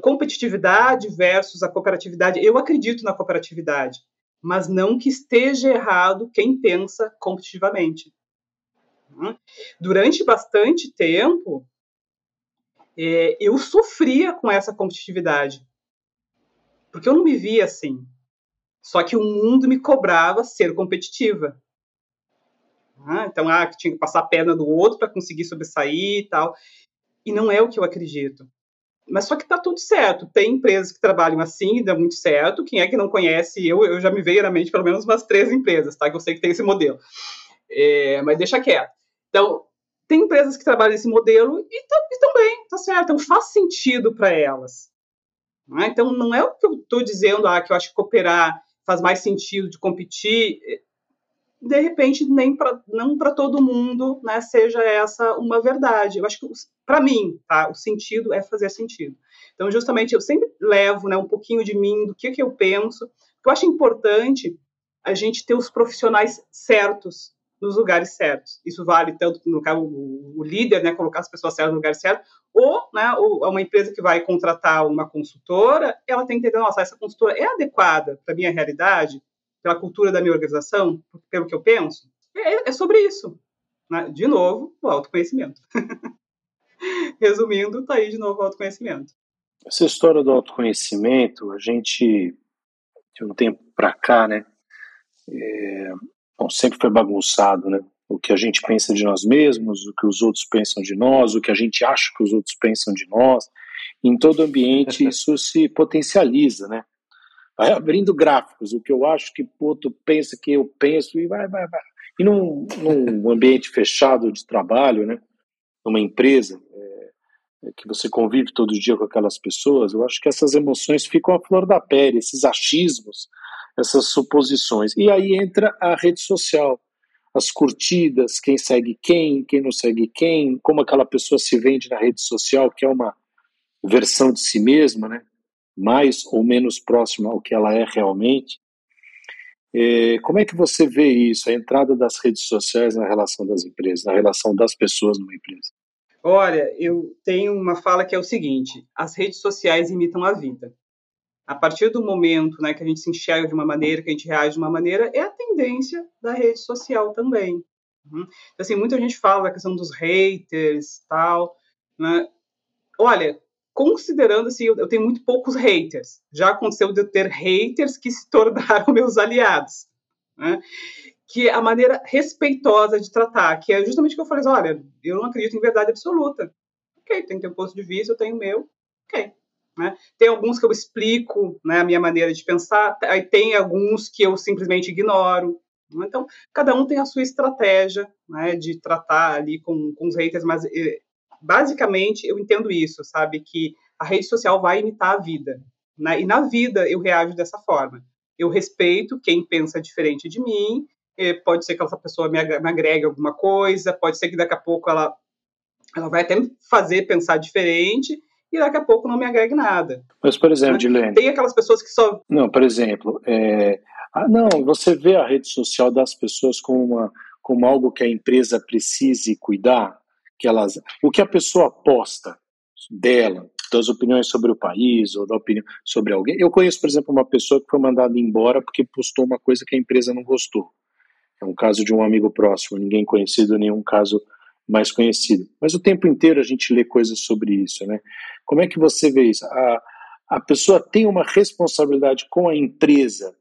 competitividade versus a cooperatividade, eu acredito na cooperatividade, mas não que esteja errado quem pensa competitivamente. Durante bastante tempo, é, eu sofria com essa competitividade, porque eu não me via assim. Só que o mundo me cobrava ser competitiva. Ah, então, ah, que tinha que passar a perna do outro para conseguir sobressair e tal. E não é o que eu acredito. Mas só que está tudo certo. Tem empresas que trabalham assim e dá muito certo. Quem é que não conhece? Eu, eu já me veio na mente pelo menos umas três empresas, tá? Que eu sei que tem esse modelo. É, mas deixa quieto. Então, tem empresas que trabalham esse modelo e estão tá certo. Então faz sentido para elas. Né? Então não é o que eu estou dizendo, ah, que eu acho que cooperar faz mais sentido de competir. De repente, nem pra, não para todo mundo né, seja essa uma verdade. Eu acho que, para mim, tá, o sentido é fazer sentido. Então, justamente, eu sempre levo né, um pouquinho de mim, do que, que eu penso. Eu acho importante a gente ter os profissionais certos nos lugares certos. Isso vale tanto no caso o, o líder, né, colocar as pessoas certas no lugar certo, ou, né, ou uma empresa que vai contratar uma consultora, ela tem que entender, nossa, essa consultora é adequada para minha realidade, pela cultura da minha organização, pelo que eu penso. É, é sobre isso. Né? De novo, o autoconhecimento. Resumindo, está aí de novo o autoconhecimento. Essa história do autoconhecimento, a gente, de um tempo para cá, né, é, bom, sempre foi bagunçado, né? O que a gente pensa de nós mesmos, o que os outros pensam de nós, o que a gente acha que os outros pensam de nós. Em todo ambiente isso se potencializa, né? Vai abrindo gráficos, o que eu acho que o outro pensa que eu penso e vai, vai, vai. E num, num ambiente fechado de trabalho, né? Numa empresa, é, que você convive todo dia com aquelas pessoas, eu acho que essas emoções ficam à flor da pele, esses achismos, essas suposições. E aí entra a rede social, as curtidas, quem segue quem, quem não segue quem, como aquela pessoa se vende na rede social, que é uma versão de si mesma, né? mais ou menos próxima ao que ela é realmente. É, como é que você vê isso, a entrada das redes sociais na relação das empresas, na relação das pessoas numa empresa? Olha, eu tenho uma fala que é o seguinte: as redes sociais imitam a vida a partir do momento né, que a gente se enxerga de uma maneira, que a gente reage de uma maneira, é a tendência da rede social também. Uhum. Então, assim, muita gente fala da questão dos haters tal, né? Olha, considerando assim, eu, tenho muito poucos haters. Já aconteceu de eu ter haters que se tornaram meus aliados, né? Que é a maneira respeitosa de tratar, que é justamente o que eu falei, olha, eu não acredito em verdade absoluta. Ok, tem que ter um ponto de vista, eu tenho o meu, ok. Né? Tem alguns que eu explico né, a minha maneira de pensar, aí tem alguns que eu simplesmente ignoro. Né? Então, cada um tem a sua estratégia né, de tratar ali com, com os haters, mas eh, basicamente eu entendo isso, sabe? Que a rede social vai imitar a vida. Né? E na vida eu reajo dessa forma. Eu respeito quem pensa diferente de mim, eh, pode ser que essa pessoa me agregue alguma coisa, pode ser que daqui a pouco ela, ela vai até me fazer pensar diferente, e daqui a pouco não me agregue nada. Mas, por exemplo, Dilene... Tem aquelas pessoas que só... Não, por exemplo, é... ah, não, você vê a rede social das pessoas como, uma, como algo que a empresa precise cuidar, que elas... o que a pessoa posta dela, das opiniões sobre o país ou da opinião sobre alguém. Eu conheço, por exemplo, uma pessoa que foi mandada embora porque postou uma coisa que a empresa não gostou. É um caso de um amigo próximo, ninguém conhecido, nenhum caso mais conhecido. Mas o tempo inteiro a gente lê coisas sobre isso, né? Como é que você vê isso? A, a pessoa tem uma responsabilidade com a empresa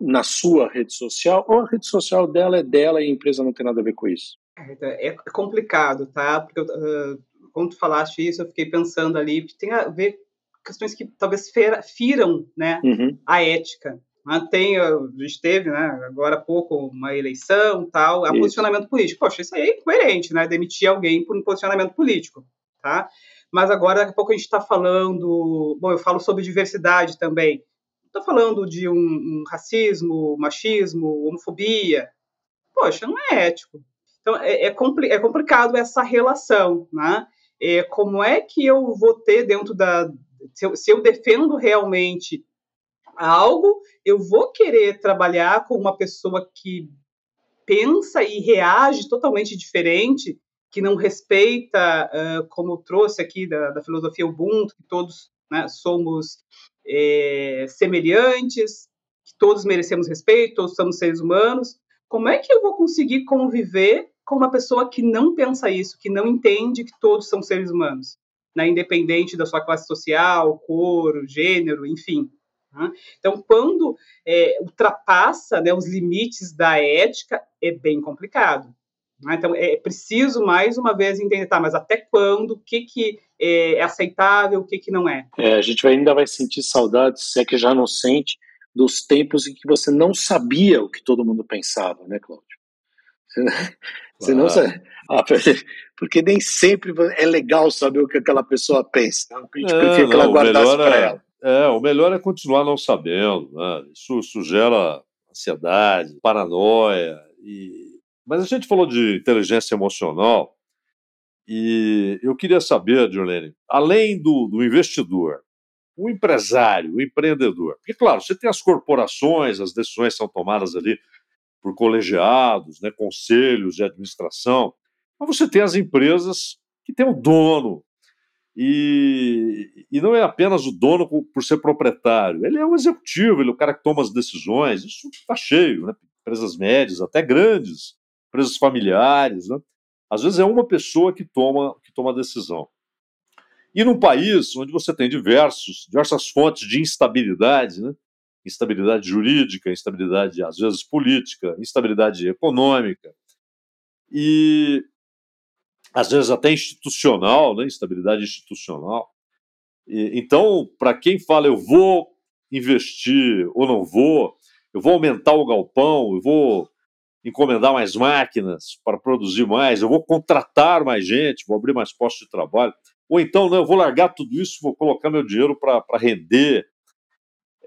na sua rede social ou a rede social dela é dela e a empresa não tem nada a ver com isso? É, é complicado, tá? Porque uh, quando tu falaste isso, eu fiquei pensando ali, tem a ver questões que talvez firam né, uhum. a ética. Tem, a gente teve, né, agora há pouco, uma eleição, tal, a posicionamento político. Poxa, isso aí é incoerente, né, demitir alguém por um posicionamento político, tá? Mas agora, daqui a pouco a gente está falando, bom, eu falo sobre diversidade também, estou falando de um, um, racismo, machismo, homofobia. Poxa, não é ético. Então, é, é, compli é complicado essa relação, né? É, como é que eu vou ter dentro da... Se eu, se eu defendo realmente algo, eu vou querer trabalhar com uma pessoa que pensa e reage totalmente diferente, que não respeita, uh, como trouxe aqui da, da, filosofia Ubuntu, que todos né, somos é, semelhantes, que todos merecemos respeito, todos somos seres humanos. Como é que eu vou conseguir conviver com uma pessoa que não pensa isso, que não entende que todos são seres humanos, né, independente da sua classe social, cor, gênero, enfim? Né? Então, quando é, ultrapassa né, os limites da ética, é bem complicado. Né? Então, é preciso, mais uma vez, entender, tá, mas até quando, o que, que é aceitável, o que, que não é. é a gente ainda vai sentir saudades, se é que já não sente, dos tempos em que você não sabia o que todo mundo pensava, né, Cláudio? Você não sabe. Ah, porque nem sempre é legal saber o que aquela pessoa pensa. Né? A gente é, preferia que ela guardasse para é, ela. É, o melhor é continuar não sabendo. Né? Isso, isso gera ansiedade, paranoia. E... Mas a gente falou de inteligência emocional e eu queria saber, Jolene, além do, do investidor, o empresário, o empreendedor. Porque, claro, você tem as corporações, as decisões são tomadas ali por colegiados, né, conselhos de administração, mas você tem as empresas que têm o dono. E, e não é apenas o dono por ser proprietário, ele é o executivo, ele é o cara que toma as decisões. Isso está cheio, né? empresas médias, até grandes, empresas familiares. Né? Às vezes é uma pessoa que toma, que toma a decisão. E num país onde você tem diversos, diversas fontes de instabilidade, né? instabilidade jurídica, instabilidade às vezes política, instabilidade econômica e às vezes até institucional, né? instabilidade institucional. E, então, para quem fala eu vou investir ou não vou, eu vou aumentar o galpão, eu vou encomendar mais máquinas para produzir mais, eu vou contratar mais gente, vou abrir mais postos de trabalho. Ou então, não, eu vou largar tudo isso, vou colocar meu dinheiro para render.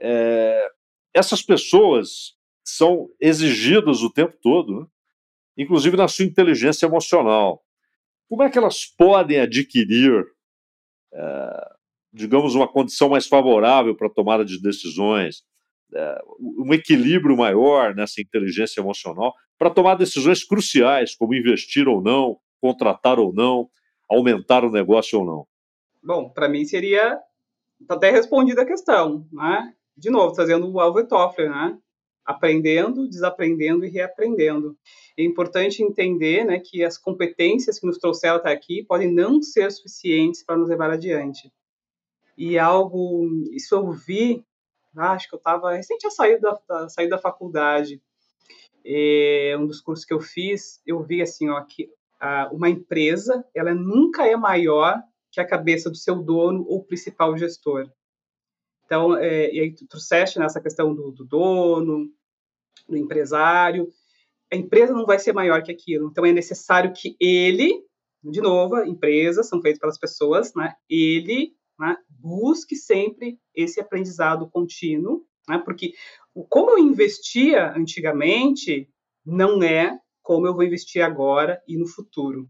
É, essas pessoas são exigidas o tempo todo, né? inclusive na sua inteligência emocional. Como é que elas podem adquirir, é, digamos, uma condição mais favorável para a tomada de decisões, é, um equilíbrio maior nessa inteligência emocional para tomar decisões cruciais, como investir ou não, contratar ou não, aumentar o negócio ou não? Bom, para mim seria tá até respondida a questão, né? De novo, trazendo o Alvo Toffler, né? Aprendendo, desaprendendo e reaprendendo. É importante entender, né, que as competências que nos trouxeram até aqui podem não ser suficientes para nos levar adiante. E algo, isso eu vi, acho que eu estava recente tinha saído da, da, saído da faculdade. É, um dos cursos que eu fiz, eu vi assim, ó, que uma empresa, ela nunca é maior que a cabeça do seu dono ou principal gestor. Então, é, e aí tu trouxeste nessa questão do, do dono, do empresário, a empresa não vai ser maior que aquilo. Então, é necessário que ele, de novo, empresas são feitas pelas pessoas, né? Ele né, busque sempre esse aprendizado contínuo, né? Porque como eu investia antigamente não é como eu vou investir agora e no futuro.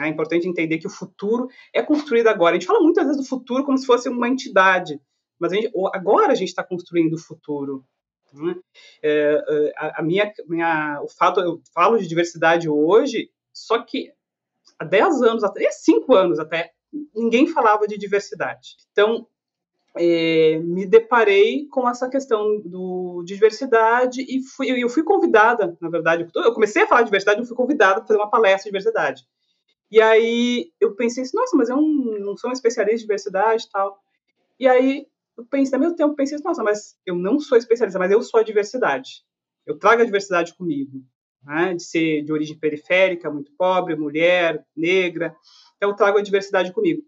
É importante entender que o futuro é construído agora. A gente fala muitas vezes do futuro como se fosse uma entidade, mas a gente, agora a gente está construindo o futuro. Né? É, é, a, a, minha, minha, o fato, eu falo de diversidade hoje, só que há 10 anos, até 5 anos até, ninguém falava de diversidade. Então, é, me deparei com essa questão do, de diversidade e fui, eu fui convidada, na verdade, eu comecei a falar de diversidade, eu fui convidada para fazer uma palestra de diversidade. E aí eu pensei assim, nossa, mas eu não, não sou um especialista de diversidade e tal. E aí eu pensei, ao mesmo tempo, pensei nossa, mas eu não sou especialista, mas eu sou a diversidade. Eu trago a diversidade comigo, né? de ser de origem periférica, muito pobre, mulher, negra. Então eu trago a diversidade comigo.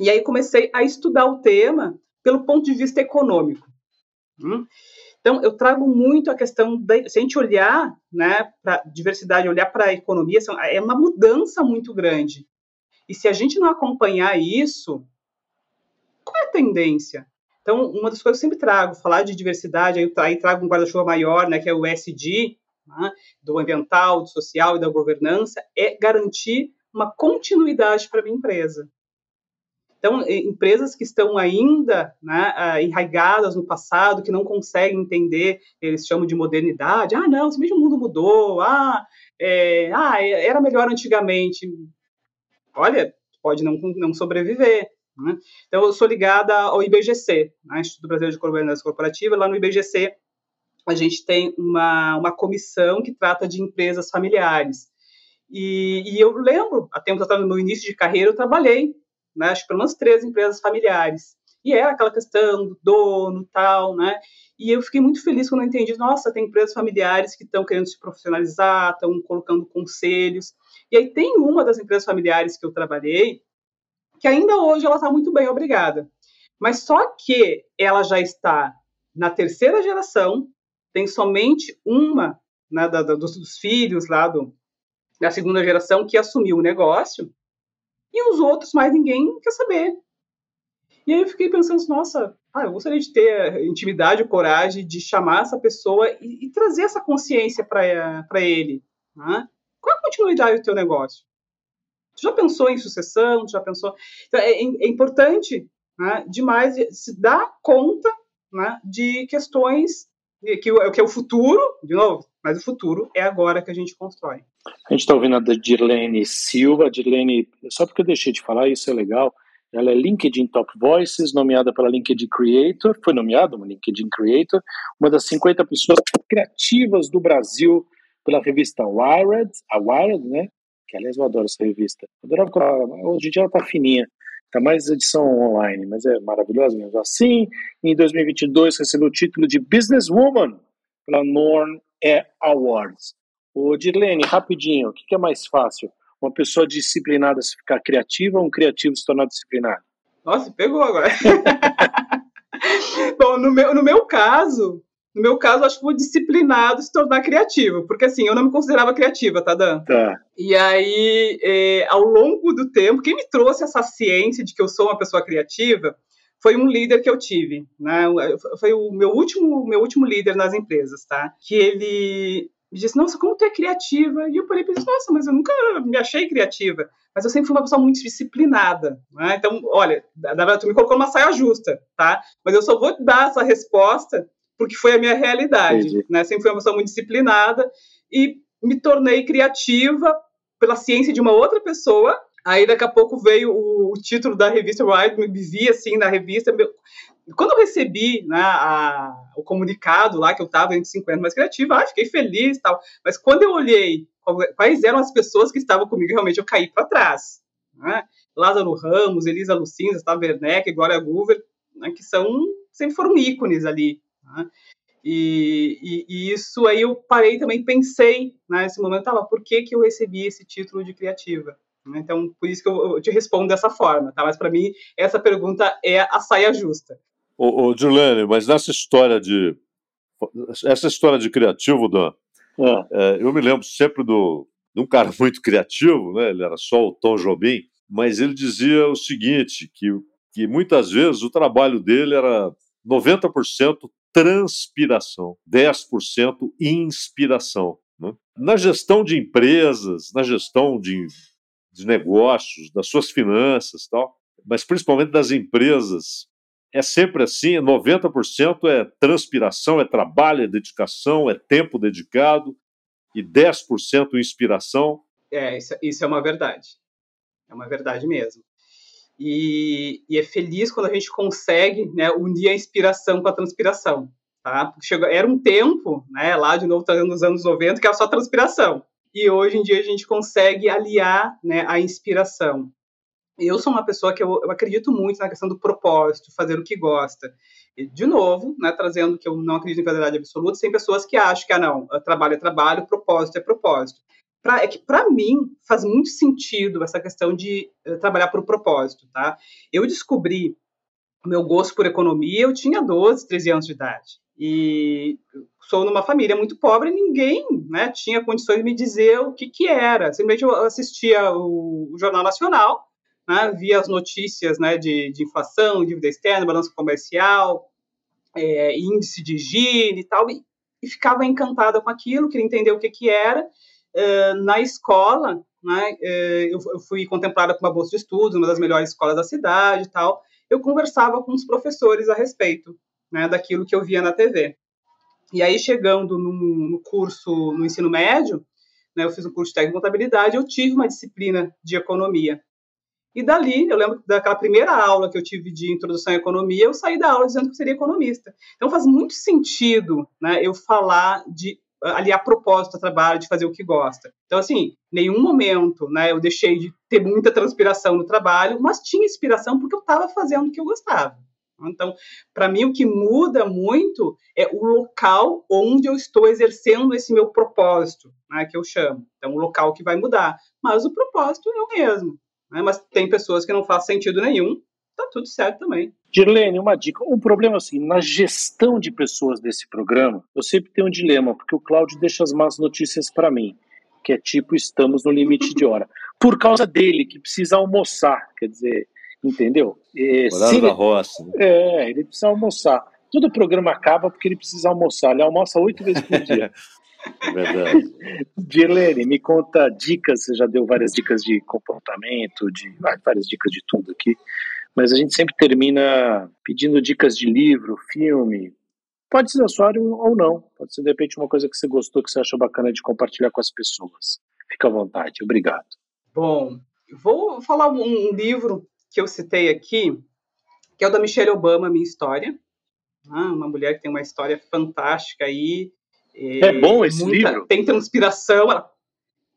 E aí comecei a estudar o tema pelo ponto de vista econômico. Hum? Então, eu trago muito a questão, da, se a gente olhar né, para diversidade, olhar para a economia, é uma mudança muito grande. E se a gente não acompanhar isso, qual é a tendência? Então, uma das coisas que eu sempre trago, falar de diversidade, aí, trago um guarda-chuva maior, né, que é o SD, né, do ambiental, do social e da governança, é garantir uma continuidade para a minha empresa. Então, empresas que estão ainda né, ah, enraigadas no passado, que não conseguem entender, eles chamam de modernidade. Ah, não, o mesmo mundo mudou. Ah, é, ah, era melhor antigamente. Olha, pode não, não sobreviver. Né? Então, eu sou ligada ao IBGC, né, Instituto Brasileiro de Governança Corporativa. Lá no IBGC, a gente tem uma, uma comissão que trata de empresas familiares. E, e eu lembro, há tempos atrás, no início de carreira, eu trabalhei né, acho que pelo menos três empresas familiares. E era aquela questão do dono, tal, né? E eu fiquei muito feliz quando eu entendi, nossa, tem empresas familiares que estão querendo se profissionalizar, estão colocando conselhos. E aí tem uma das empresas familiares que eu trabalhei, que ainda hoje ela está muito bem, obrigada. Mas só que ela já está na terceira geração, tem somente uma né, da, da, dos, dos, filhos lá do, da segunda geração que assumiu o negócio, e os outros mais ninguém quer saber. E aí eu fiquei pensando, nossa, ah, eu gostaria de ter intimidade, coragem de chamar essa pessoa e, e trazer essa consciência para ele. Né? Qual a continuidade do teu negócio? Já pensou em sucessão? Já pensou? Então, é, é importante né, demais se dar conta né, de questões que, que é o futuro, de novo, mas o futuro é agora que a gente constrói. A gente está ouvindo a Dirlene Silva. Dirlene, só porque eu deixei de falar, isso é legal. Ela é LinkedIn Top Voices, nomeada pela LinkedIn Creator, foi nomeada uma LinkedIn Creator, uma das 50 pessoas criativas do Brasil pela revista Wired, a Wired, né? Que aliás eu adoro essa revista. adorava hoje em dia ela tá fininha, tá mais edição online, mas é maravilhosa mesmo. Assim, em 2022 recebeu o título de Businesswoman pela Norn Awards. Ô Dirlene, rapidinho, o que é mais fácil? Uma pessoa disciplinada se ficar criativa ou um criativo se tornar disciplinado? Nossa, pegou agora. Bom, no meu, no meu caso, no meu caso, acho que vou disciplinado se tornar criativo, porque assim, eu não me considerava criativa, tá, Dan? Tá. E aí, é, ao longo do tempo, quem me trouxe essa ciência de que eu sou uma pessoa criativa foi um líder que eu tive, né? Foi o meu último, meu último líder nas empresas, tá? Que ele me disse, nossa, como tu é criativa? E eu parei e pensei, nossa, mas eu nunca me achei criativa. Mas eu sempre fui uma pessoa muito disciplinada. Né? Então, olha, tu me colocou numa saia justa, tá? Mas eu só vou dar essa resposta porque foi a minha realidade. Né? Sempre fui uma pessoa muito disciplinada e me tornei criativa pela ciência de uma outra pessoa. Aí, daqui a pouco, veio o, o título da revista Wired, me vi assim na revista. Meu, quando eu recebi né, a, o comunicado lá que eu estava entre 50 mais criativa, ah, fiquei feliz tal. Mas quando eu olhei quais eram as pessoas que estavam comigo, realmente eu caí para trás. Né? Lázaro Ramos, Elisa Lucinza, Gustavo Werneck, Glória Goover, né, que são sempre foram ícones ali. Né? E, e, e, isso aí eu parei também, pensei né, nesse momento, tava, por que, que eu recebi esse título de criativa? Né? Então, por isso que eu, eu te respondo dessa forma, tá? Mas para mim, essa pergunta é a saia justa. Ô, ô Juliane, mas nessa história de essa história de criativo, Dan, é. É, eu me lembro sempre do, de um cara muito criativo, né? Ele era só o Tom Jobim, mas ele dizia o seguinte, que, que muitas vezes o trabalho dele era 90% transpiração, 10% inspiração. Né? Na gestão de empresas, na gestão de, de negócios, das suas finanças tal, mas principalmente das empresas, é sempre assim: 90% é transpiração, é trabalho, é dedicação, é tempo dedicado, e 10% inspiração. É, isso, isso, é uma verdade. É uma verdade mesmo. E, e, é feliz quando a gente consegue né, unir a inspiração com a transpiração. Tá? Chegou, era um tempo, né, lá de novo, nos anos 90, que era só transpiração. E hoje em dia a gente consegue aliar né, a inspiração eu sou uma pessoa que eu, eu, acredito muito na questão do propósito, fazer o que gosta. De novo, né, trazendo que eu não acredito em verdade absoluta, tem pessoas que acham que, ah, não, trabalho é trabalho, propósito é propósito. Pra, é que, para mim, faz muito sentido essa questão de uh, trabalhar por propósito, tá? Eu descobri meu gosto por economia, eu tinha 12, 13 anos de idade. E sou numa família muito pobre, ninguém né, tinha condições de me dizer o que, que era. Simplesmente eu assistia o, Jornal Nacional, né, via as notícias né, de, de inflação, dívida externa, balança comercial, é, índice de Gini e tal, e, e, ficava encantada com aquilo, queria entender o que, que era. É, na escola, né, é, eu, eu, fui contemplada com uma bolsa de estudos, uma das melhores escolas da cidade e tal, eu conversava com os professores a respeito né, daquilo que eu via na TV. E aí, chegando no, no curso, no ensino médio, né, eu fiz um curso de técnico de contabilidade, eu tive uma disciplina de economia. E dali, eu lembro daquela primeira aula que eu tive de introdução à economia, eu saí da aula dizendo que seria economista. Então faz muito sentido né, eu falar de ali a propósito do trabalho, de fazer o que gosta. Então, assim, nenhum momento né, eu deixei de ter muita transpiração no trabalho, mas tinha inspiração porque eu estava fazendo o que eu gostava. Então, para mim, o que muda muito é o local onde eu estou exercendo esse meu propósito, né, que eu chamo. Então, o local que vai mudar. Mas o propósito é o mesmo. Né? Mas tem pessoas que não faz sentido nenhum, tá tudo certo também. Dirlene, uma dica. Um problema assim, na gestão de pessoas desse programa, eu sempre tenho um dilema, porque o Cláudio deixa as más notícias para mim, que é tipo, estamos no limite de hora. Por causa dele, que precisa almoçar, quer dizer, entendeu? É, Horário da roça. Né? É, ele precisa almoçar. Todo o programa acaba porque ele precisa almoçar. Ele almoça oito vezes por dia. É verdade. Dirlene, me conta dicas. Você já deu várias dicas de comportamento, de várias dicas de tudo aqui. Mas a gente sempre termina pedindo dicas de livro, filme. Pode ser área ou não. Pode ser, de repente, uma coisa que você gostou, que você achou bacana de compartilhar com as pessoas. Fica à vontade. Obrigado. Bom, vou falar um livro que eu citei aqui, que é o da Michelle Obama, Minha História. Ah, uma mulher que tem uma história fantástica aí. É, bom esse muita, livro? Tem transpiração.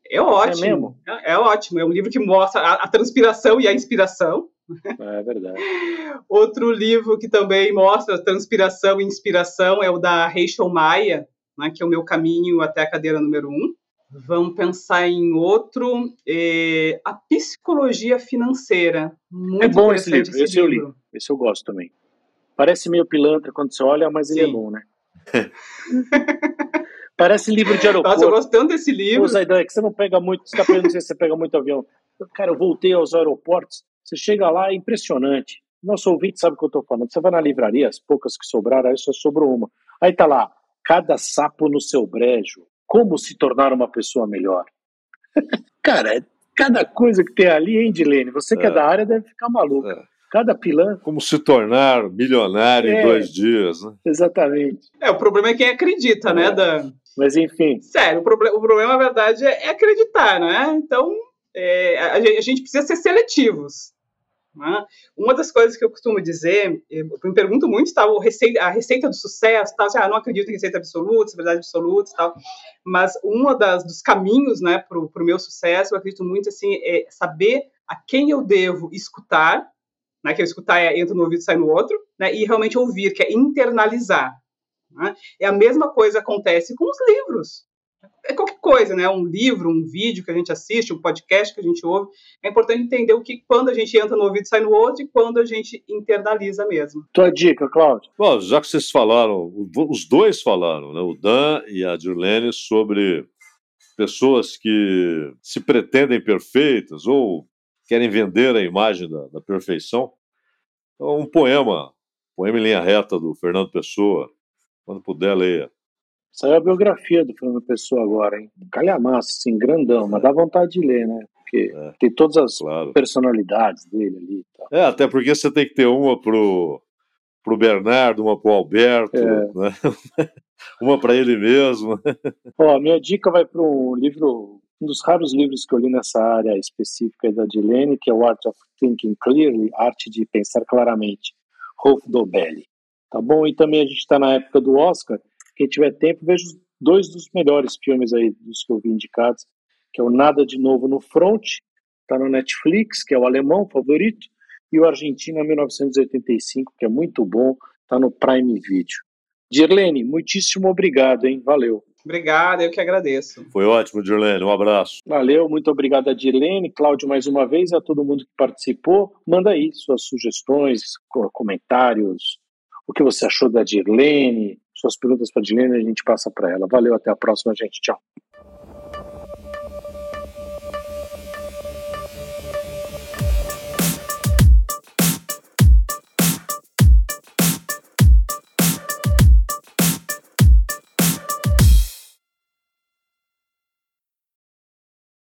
É ótimo. É mesmo? É, é ótimo. É um livro que mostra a, a transpiração e a inspiração. É verdade. Outro livro que também mostra transpiração e inspiração é o da Rachel Maia, né, que é o meu caminho até a cadeira número um. Vamos pensar em outro, é, a psicologia financeira. Muito é bom esse livro, esse, esse livro. eu li, esse eu gosto também. Parece meio pilantra quando você olha, mas Sim. ele é bom, né? Parece livro de aeroporto. Nossa, eu gosto tanto desse livro. Ô, Zaidan, é que você não pega muito, você está perguntando se você pega muito avião. Cara, eu voltei aos aeroportos, você chega lá, é impressionante. Nosso ouvinte sabe o que eu estou falando. Você vai na livraria, as poucas que sobraram, aí só sobrou uma. Aí tá lá, cada sapo no seu brejo, como se tornar uma pessoa melhor. Cara, é cada coisa que tem ali, hein, Dilene? Você que é, é da área deve ficar maluco. É. Cada pilã. Como se tornar milionário é, em dois dias, né? Exatamente. É, o problema é quem acredita, né, é. né, Dan? Mas enfim. Sério, o, proble o problema, na verdade, é acreditar, né? Então, é, a, gente precisa ser seletivos. Né? Uma das coisas que eu costumo dizer, eu me pergunto muito tal, a receita do sucesso, tal, assim, ah, não acredito em receita absoluta, verdade absoluta, tal, mas um dos caminhos né, para o meu sucesso, eu acredito muito assim, é saber a quem eu devo escutar, né, que eu escutar é entra no ouvido e sai no outro, né, e realmente ouvir, que é internalizar. Né? É a mesma coisa acontece com os livros é qualquer coisa, né? Um livro, um vídeo que a gente assiste, um podcast que a gente ouve. É importante entender o que quando a gente entra no ouvido sai no outro e quando a gente internaliza mesmo. Tua dica, Cláudio. Bom, já que vocês falaram, os dois falaram, né? O Dan e a Dirlene sobre pessoas que se pretendem perfeitas ou querem vender a imagem da, da perfeição. Então, um poema, poema em linha reta do Fernando Pessoa, quando puder, leia. Saiu a biografia do Fernando Pessoa agora, hein? Calhamaço, assim, grandão, mas dá vontade de ler, né? Porque é, tem todas as claro. personalidades dele ali. É, até porque você tem que ter uma pro, pro Bernardo, uma pro Alberto, é. né? uma para ele mesmo. Ó, minha dica vai para um livro, um dos raros livros que eu li nessa área específica da Dilene, que é o Art of Thinking Clearly, Arte de Pensar Claramente, Rolf Dobelli. Tá bom? E também a gente está na época do Oscar, quem tiver tempo, veja dois dos melhores filmes aí dos que eu vi indicados, que é o Nada de Novo no Front, está no Netflix, que é o alemão favorito, e o Argentina 1985, que é muito bom, está no Prime Video. Dirlene, muitíssimo obrigado, hein? Valeu. Obrigado, eu que agradeço. Foi ótimo, Dirlene. Um abraço. Valeu, muito obrigado a Dirlene, Cláudio mais uma vez, a todo mundo que participou. Manda aí suas sugestões, comentários, o que você achou da Dirlene, suas perguntas para a Dilene, a gente passa para ela. Valeu, até a próxima, gente. Tchau.